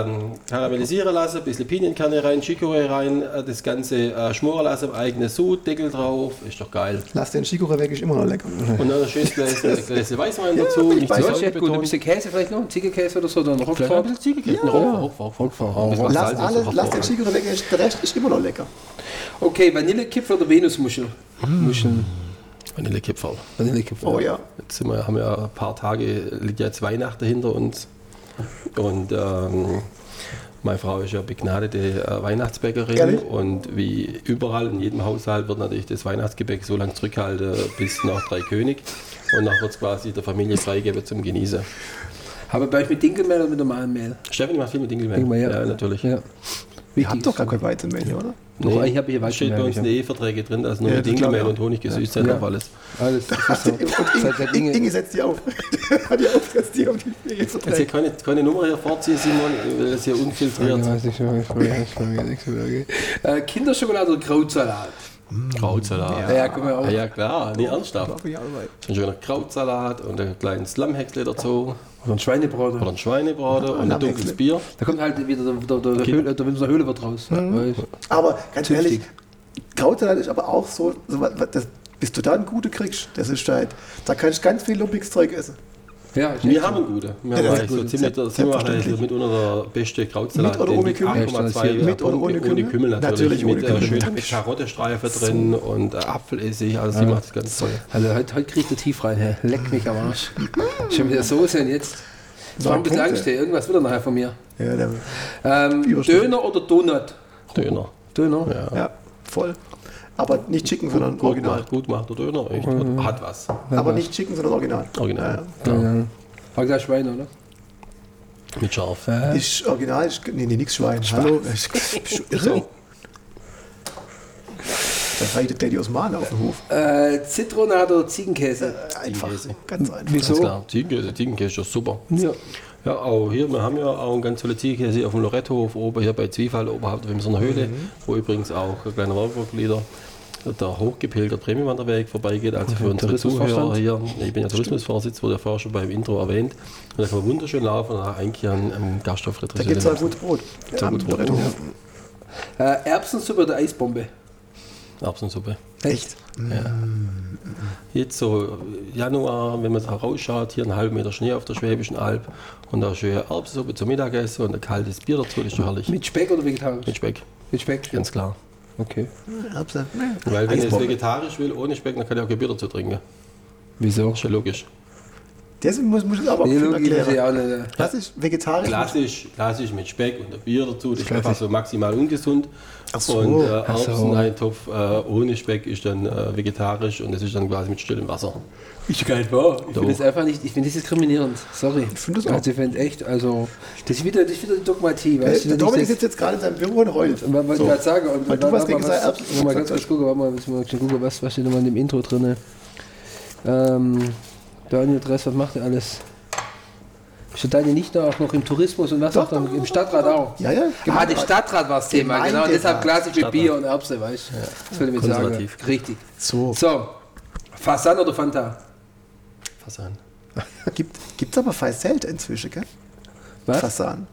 ähm, karamellisieren lassen, ein bisschen Pinienkerne rein, Chicorée rein, äh, das Ganze äh, schmoren lassen, eigene Sud, Deckel drauf, ist doch geil.
Lass den Chicorée weg, ist immer noch lecker.
Und dann ein schönes Gläschen, Weißwein dazu, nicht zu
weiß,
Ja, ist
säuerlich
echt gut. Ein bisschen Käse vielleicht noch, Ziegelkäse oder so, dann
Vielleicht ein bisschen Ziegelkäse, ja. Ein bisschen was
Lass, alles, lass den. Chicorée weg, der Rest ist immer noch lecker.
Okay, Vanillekipferl oder Venusmuschel? Muscheln.
Vanillekipferl.
Vanillekipferl.
Oh ja.
Jetzt sind wir, haben ja ein paar Tage, liegt ja jetzt Weihnachten hinter uns. Und ähm, meine Frau ist ja begnadete äh, Weihnachtsbäckerin.
Ehrlich?
Und wie überall in jedem Haushalt wird natürlich das Weihnachtsgebäck so lange zurückgehalten bis nach Drei König. Und dann wird es quasi der Familie freigegeben zum Genießen.
Aber bei euch mit Dinkelmehl oder mit normalem Mehl?
Stefanie macht viel mit Dinkelmehl.
Dinkelmehl,
ja. natürlich.
Ja.
Ihr habt doch gar kein Weizenmehl hier, oder?
Doch, eigentlich habe ich hier
steht bei uns in den Eheverträge drin, dass nur
Ja,
mit
ich
Dinkelmehl und Honig gesüßt
Ja.
darf alles.
Alles, das ist so.
Inge,
Inge,
Inge setzt die auf. Hat die aufgesetzt, die auf die
Jetzt hier keine, keine Nummer hier vorziehen, Simon, weil das hier unfiltriert.
Ich weiß nicht, ich weiß nicht, ich weiß nicht, ich weiß nicht. Äh, Kinderschokolade oder Krautsalat?
Krautsalat.
Ja, ja, guck mal auf.
Ja, ja, klar, nee, ernsthaft.
Darf ich auch dabei.
So ein schöner Krautsalat und ein kleines Lammhäcksle dazu.
Oder ein Schweinebraten.
Oder ein Schweinebraten und ein dunkles Bier.
Da kommt halt wieder der, der, der, der, Höhle, der Winzer Höhlewirt raus. Weißt?
Aber ganz
Zünftig.
ehrlich, Krautsalat ist aber auch so, so was, was- das, bis du da einen guten kriegst, das ist halt, da kannst du ganz viel lumpiges Zeug essen.
Ja,
Wir haben
so.
guten. Wir
Ja,
haben
das
so ziemlich, da sind wir mitunter der beste Krautsalat.
Mit oder ohne Kümmel?
8,2
Mit oder ohne
Punkte,
Kümmel?
natürlich.
Natürlich ohne
mit,
Kümmel.
Äh, schön mit Karottestreifen drin und äh, Apfelessig. Also, die macht das ganz toll.
Also heute, heute kriegt der tief rein, hä? leck mich am Arsch. Schon wieder Soße und jetzt. Das war ein bisschen. Angst, irgendwas wird er nachher von mir.
Ja, der,
Ähm. Döner oder Donut?
Döner.
Döner?
Ja.
ja, voll. Aber nicht Chicken, sondern
Gut
Original.
macht, gut macht der Döner. Echt.
Mhm.
Hat was.
Aber nicht Chicken, sondern Original.
Original.
Ja. War gleich Schweine, oder?
Mit Scharf.
Ja. Ist Original, ist, nee, nee, nix Schwein. Hallo? Ist, bist du irre? Da reitet Daddy aus Mahn auf den Hof.
Äh, Zitronade oder Ziegenkäse?
Einfach,
Ziegenkäse.
ganz einfach.
Wieso?
Ganz klar. Ziegenkäse, Ziegenkäse ist super.
Ja.
Ja, auch hier, wir haben ja auch einen ganz tolle Ziegenkäse auf dem Loretthof, oben hier bei Zwiefall, oberhalb in so einer Höhle,
Mhm.
wo übrigens auch ein kleiner Werbeglieder der hochgepilgerte Premiumwanderweg vorbeigeht. Also für unsere? Zuhörer hier, ich bin ja Tourismusvorsitz, wurde ja vorher schon beim Intro erwähnt. Und da kann man wunderschön laufen und eigentlich an einem Gasthof
Da gibt es auch gutes Brot. Ja,
gut
am
Brot.
Lorettohof.
Äh, Erbsensuppe oder Eisbombe?
Erbsensuppe.
Echt?
Jetzt so Januar, wenn man da rausschaut, hier einen halben Meter Schnee auf der Schwäbischen Alb und da schöne Erbsensuppe zum Mittagessen und ein kaltes Bier dazu, das ist herrlich.
Mit Speck oder vegetarisch?
Mit Speck,
Mit Speck?
ganz klar.
Okay.
Weil wenn ich es vegetarisch will, ohne Speck, dann kann ich auch kein Bier dazu trinken.
Wieso?
Ist ja logisch.
Das muss, muss ich aber
Nee, das ist
erklären.
auch nicht.
Das ist vegetarisch.
Klassisch, klassisch mit Speck und ein Bier dazu, das ist einfach so maximal ungesund.
Ach so.
Und äh,
Ach so.
Erbseneintopf äh, ohne Speck ist dann äh, vegetarisch und das ist dann quasi mit stillem Wasser.
Ich geil wahr. Ich finde das einfach nicht, ich finde das diskriminierend. Sorry. Ich
finde das auch.
Also ich finde echt, also, das ist wieder, das ist wieder die Dogmatie,
Äh,
weißt du?
Der
ich
Dominik sitzt jetzt gerade in seinem Büro und heult.
Was wollte
So.
ich gerade sagen? Und
Weil du was gegen seine Erbsen-
mal ganz kurz gucken, warte mal, müssen wir mal gucken, was, was steht nochmal in dem Intro drin? Ähm, Daniel Dress, was macht er alles? Ist der Daniel nicht da auch noch im Tourismus und was
Doch,
auch dann
doch,
im
doch,
Stadtrat auch?
Ja, ja.
Ah, der Stadtrat war das Thema, genau.
Gemeinderat.
Deshalb klassisch mit
Stadtrat.
Bier und Erbse, weißt du? Das will ich mit sagen. Richtig.
So.
So, Fasan oder Fanta?
Fasan.
Gibt es aber Faselt inzwischen, gell?
Was?
Fasan.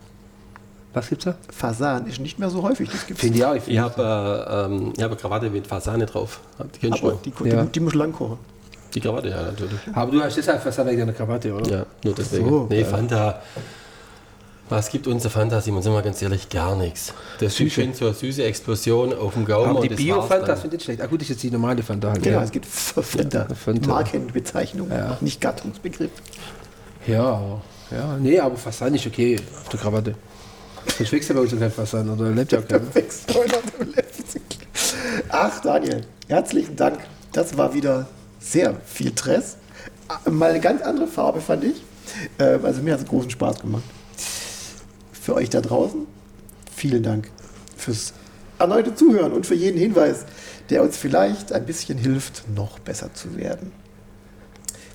Was gibt's da?
Fasan ist nicht mehr so häufig. Das gibt's.
Finde ich auch. Ich
Ich habe äh, ähm, hab eine Krawatte mit Fasane drauf. Die kennst du
Aber
noch?
die, die,
Ja.
die, muss lang kochen.
Die Krawatte, ja, natürlich.
Aber du hast deshalb Fasan wegen deiner Krawatte, oder?
Ja, nur deswegen.
so,
nee,
ja.
Fanta. Was gibt unser Fanta, Simon? Sind wir ganz ehrlich, gar nichts. Das ist schon so eine süße Explosion auf dem Gaumen.
Aber die Bio-Fanta finde ich schlecht. Ah gut, das ist jetzt die normale Fanta halt.
Genau,
ja.
es gibt Fanta.
Fanta.
Markenbezeichnung, nicht Gattungsbegriff.
Ja, ja, nee, aber Fasan ist okay auf der Krawatte. Ich wächst ja bei uns ja kein Fasan, oder lebt ja auch keiner.
Ach, Daniel, herzlichen Dank. Das war wieder sehr viel Stress. Ah, Mal eine ganz andere Farbe, fand ich. Ähm, Also mir hat es großen Spaß gemacht. Für euch da draußen, vielen Dank fürs erneute Zuhören und für jeden Hinweis, der uns vielleicht ein bisschen hilft, noch besser zu werden.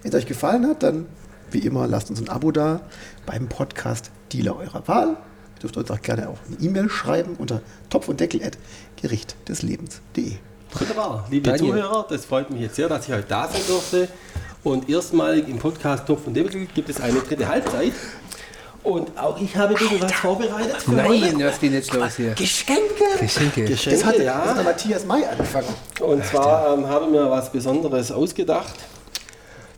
Wenn es euch gefallen hat, dann wie immer lasst uns ein Abo da beim Podcast Dealer eurer Wahl. Ihr dürft uns auch gerne auch eine E-Mail schreiben unter topf
Wunderbar. Liebe
Daniel.
Zuhörer, das freut mich jetzt sehr, dass ich heute da sein durfte. Und erstmalig im Podcast Topf und Deckel gibt es eine dritte Halbzeit. Und auch ich habe ein bisschen was vorbereitet. für
Nein,
heute.
was geht jetzt los hier?
Geschenke!
Geschenke.
Das
Geschenke,
hat,
ja.
das hat der Matthias May angefangen.
Und zwar ähm, habe ich mir was Besonderes ausgedacht.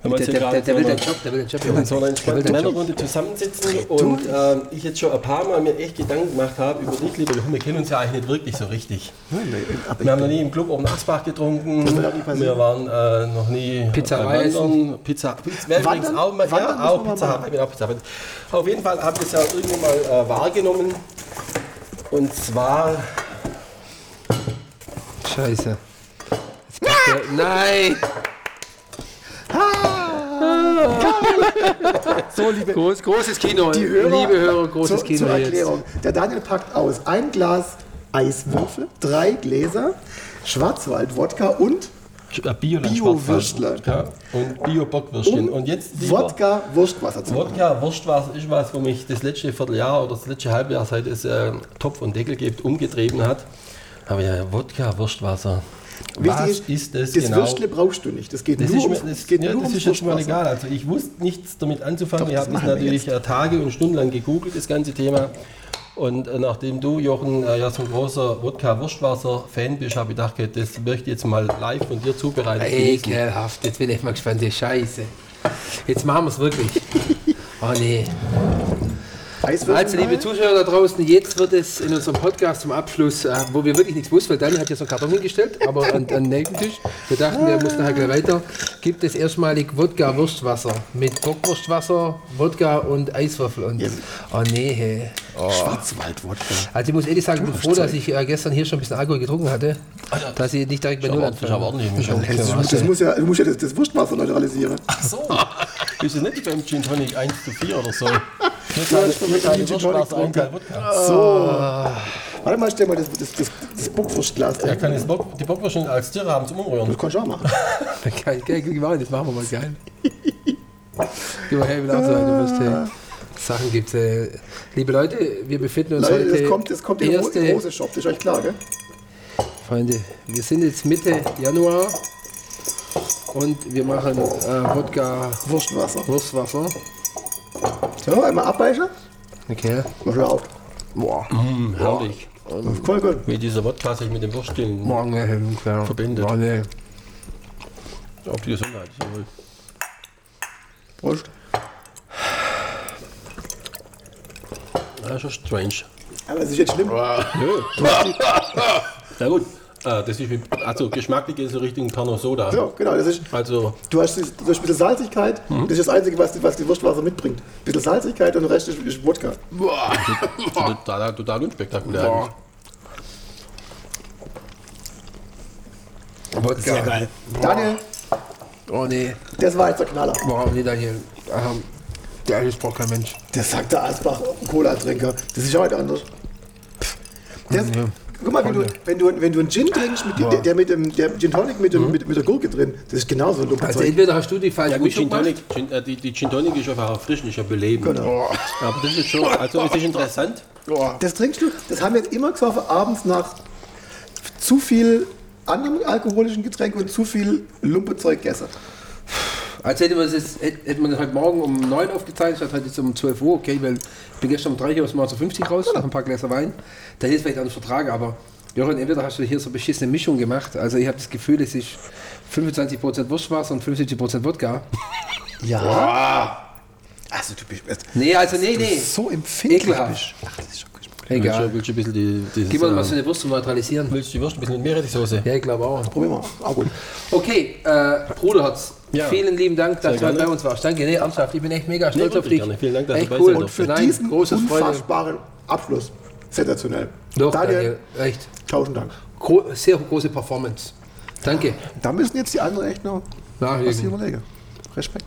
Wenn
Der, der, der, will
so
den
eine-
Job, der will den Job.
so
Der will
entspannten
den Job.
Männerrunde zusammensitzen und ähm, ich jetzt schon ein paar Mal mir echt Gedanken gemacht habe über dich, lieber wir kennen uns ja eigentlich nicht wirklich so richtig. Wir haben noch nie im Club oben Asbach getrunken, wir waren äh, noch nie äh, wandern, Pizza, Pizza wäre übrigens auch, mal,
Wandern
ja, auch Pizza auch Pizza Hut. Auf jeden Fall habe ich es ja irgendwann mal äh, wahrgenommen und zwar
Scheiße. Jetzt macht der, nein!
so, liebe
Groß, großes Kino.
die Hörer,
Liebe Hörer, großes
zur,
Kino
zur
jetzt.
Erklärung. Der Daniel packt aus ein Glas Eiswürfel, drei Gläser, Schwarzwald-Wodka und
Bio
Bio-Würstler.
ja, und Bio-Bockwürstchen. Und jetzt lieber-
Wodka Wurstwasser zu.
Wodka, Wurstwasser ist was, wo mich das letzte Vierteljahr oder das letzte Halbjahr, seit es äh, Topf und Deckel gibt, umgetrieben hat. Aber ja, Wodka, Wurstwasser. Was
Wichtig
ist das
Das
genau?
Würstle brauchst du nicht. Das geht
Das
nur
ist,
ums,
das,
geht
ja,
nur
das
ums
ist jetzt mal egal. Also ich wusste nichts damit anzufangen.
Doch,
ich
das
habe das natürlich äh, Tage und Stunden lang gegoogelt, das ganze Thema. Und äh, nachdem du, Jochen, äh, ja so ein großer Wodka-Wurstwasser-Fan bist, habe ich gedacht, okay, das möchte ich jetzt mal live von dir zubereitet genießen.
Ekelhaft, jetzt bin ich mal gespannt, die Scheiße. Jetzt machen wir es wirklich. Oh nee. Also, liebe. Zuschauer da draußen, jetzt wird es in unserem Podcast zum Abschluss, äh, wo wir wirklich nichts wussten, weil Daniel hat ja so einen Karton hingestellt, aber an, an den Nebentisch. Wir dachten, wir müssen nachher gleich weiter. Gibt es erstmalig Wodka-Wurstwasser mit Bockwurstwasser, Wodka und Eiswürfel. Und, oh nee, hey.
Schwarzwaldwodka.
Also ich muss ehrlich sagen, ich bin froh, dass ich äh, gestern hier schon ein bisschen Alkohol getrunken hatte, dass ich nicht direkt bei Null anfange.
Das, muss- das muss ja, du musst ja das, das Wurstwasser neutralisieren.
Ach so. Ist es nicht beim Gin Tonic 1 zu 4 oder so? Wodka.
So. Warte mal, stell mal das, das, das, das Bockwurstglas
Er kann das Bock, die Bockwurst schon als Tierrahmen zum Umrühren.
Das kannst du auch machen.
Geil, geil, geil, das machen wir mal geil. Gib mal her, ich will auch so eine Wurst, hey. Sachen gibt äh, Liebe Leute, wir befinden uns
Leute,
heute
das kommt, das kommt in den Ro-
erste,
Rose-Shop, das ist euch klar, gell?
Freunde, wir sind jetzt Mitte Januar und wir machen äh, Wodka
Wurstwasser.
Wurstwasser.
So, einmal abweichen.
Okay.
Mach schon auf.
Boah.
Mm, herrlich.
Voll gut.
Wie dieser Wodka sich mit dem Würstchen
Morgen.
Verbindet.
Boah, nee.
auf die Gesundheit. Jawohl.
Prost.
Ja, schon strange.
Aber es ist jetzt schlimm.
Na gut, äh, das ist wie, also geschmacklich ist so Richtung Pernod Soda.
So, genau. Das ist,
Also,
du, hast, das- du hast ein bisschen Salzigkeit.
Mhm.
Das ist das Einzige, was, die- was die Wurstwasser mitbringt. Ein bisschen Salzigkeit und der Rest ist, ist Wodka.
total, total unspektakulär.
Boah. Wodka.
Sehr geil. Daniel,
Oh nee.
das war jetzt der Knaller.
Boah, nee, Daniel. Ähm, der ist braucht kein Mensch.
Das sagt der Asbach, Cola-Trinker. Das ist ja heute anders. Das, Guck mal, wenn du, wenn, du, wenn du einen Gin trinkst, mit, der, der mit dem der Gin Tonic mit, dem, mit, mit der Gurke drin, das ist genauso ein dummes
Also
Zeug.
entweder hast du die falsche
Ja gut, Gin. Tonic, Gin, äh, die, die Gin Tonic ist einfach erfrischend, ist ja belebend.
Genau.
Aber das ist schon, also es ist interessant.
Das trinkst du, das haben wir jetzt immer gesoffen, abends nach zu viel anderem alkoholischen Getränk und zu viel Lumpezeug gegessen.
Als hätte man, das jetzt, hätte hätte man das heute Morgen um 9 Uhr aufgezeichnet, statt heute jetzt um 12 Uhr, okay, weil ich bin gestern um 3 Uhr aus dem Master 50 raus, nach ein paar Gläser Wein. Da hätte ich vielleicht auch nicht vertragen, aber Jochen, entweder hast du hier so eine beschissene Mischung gemacht, also ich habe das Gefühl, es ist 25% Wurstwasser und 75% Wodka.
Also du bist
Nee, also nee, nee.
so empfindlich.
Ekelhaft.
Ach, das ist schon gut.
Willst
Egal.
du, willst du ein bisschen die, dieses,
Gib mal was für eine Wurst zum Neutralisieren.
willst du die Wurst ein bisschen mit Meerrettichsoße?
Ja, ich glaube auch.
Probier mal. Auch gut.
Okay, äh, Bruderherz,
Ja.
vielen lieben Dank, dass du bei uns warst. Danke, nee, ernsthaft, ich bin echt mega stolz
Nee,
auf dich.
gerne. Vielen Dank, dass
echt
du dabei
cool.
Und für
Nein,
diesen
großes Freude.
unfassbaren Abschluss. Sensationell.
Doch,
Daniel,
Daniel, echt.
tausend Dank.
Gro sehr große Performance. Danke.
Da müssen jetzt die anderen echt noch
Na,
was überlegen. Respekt.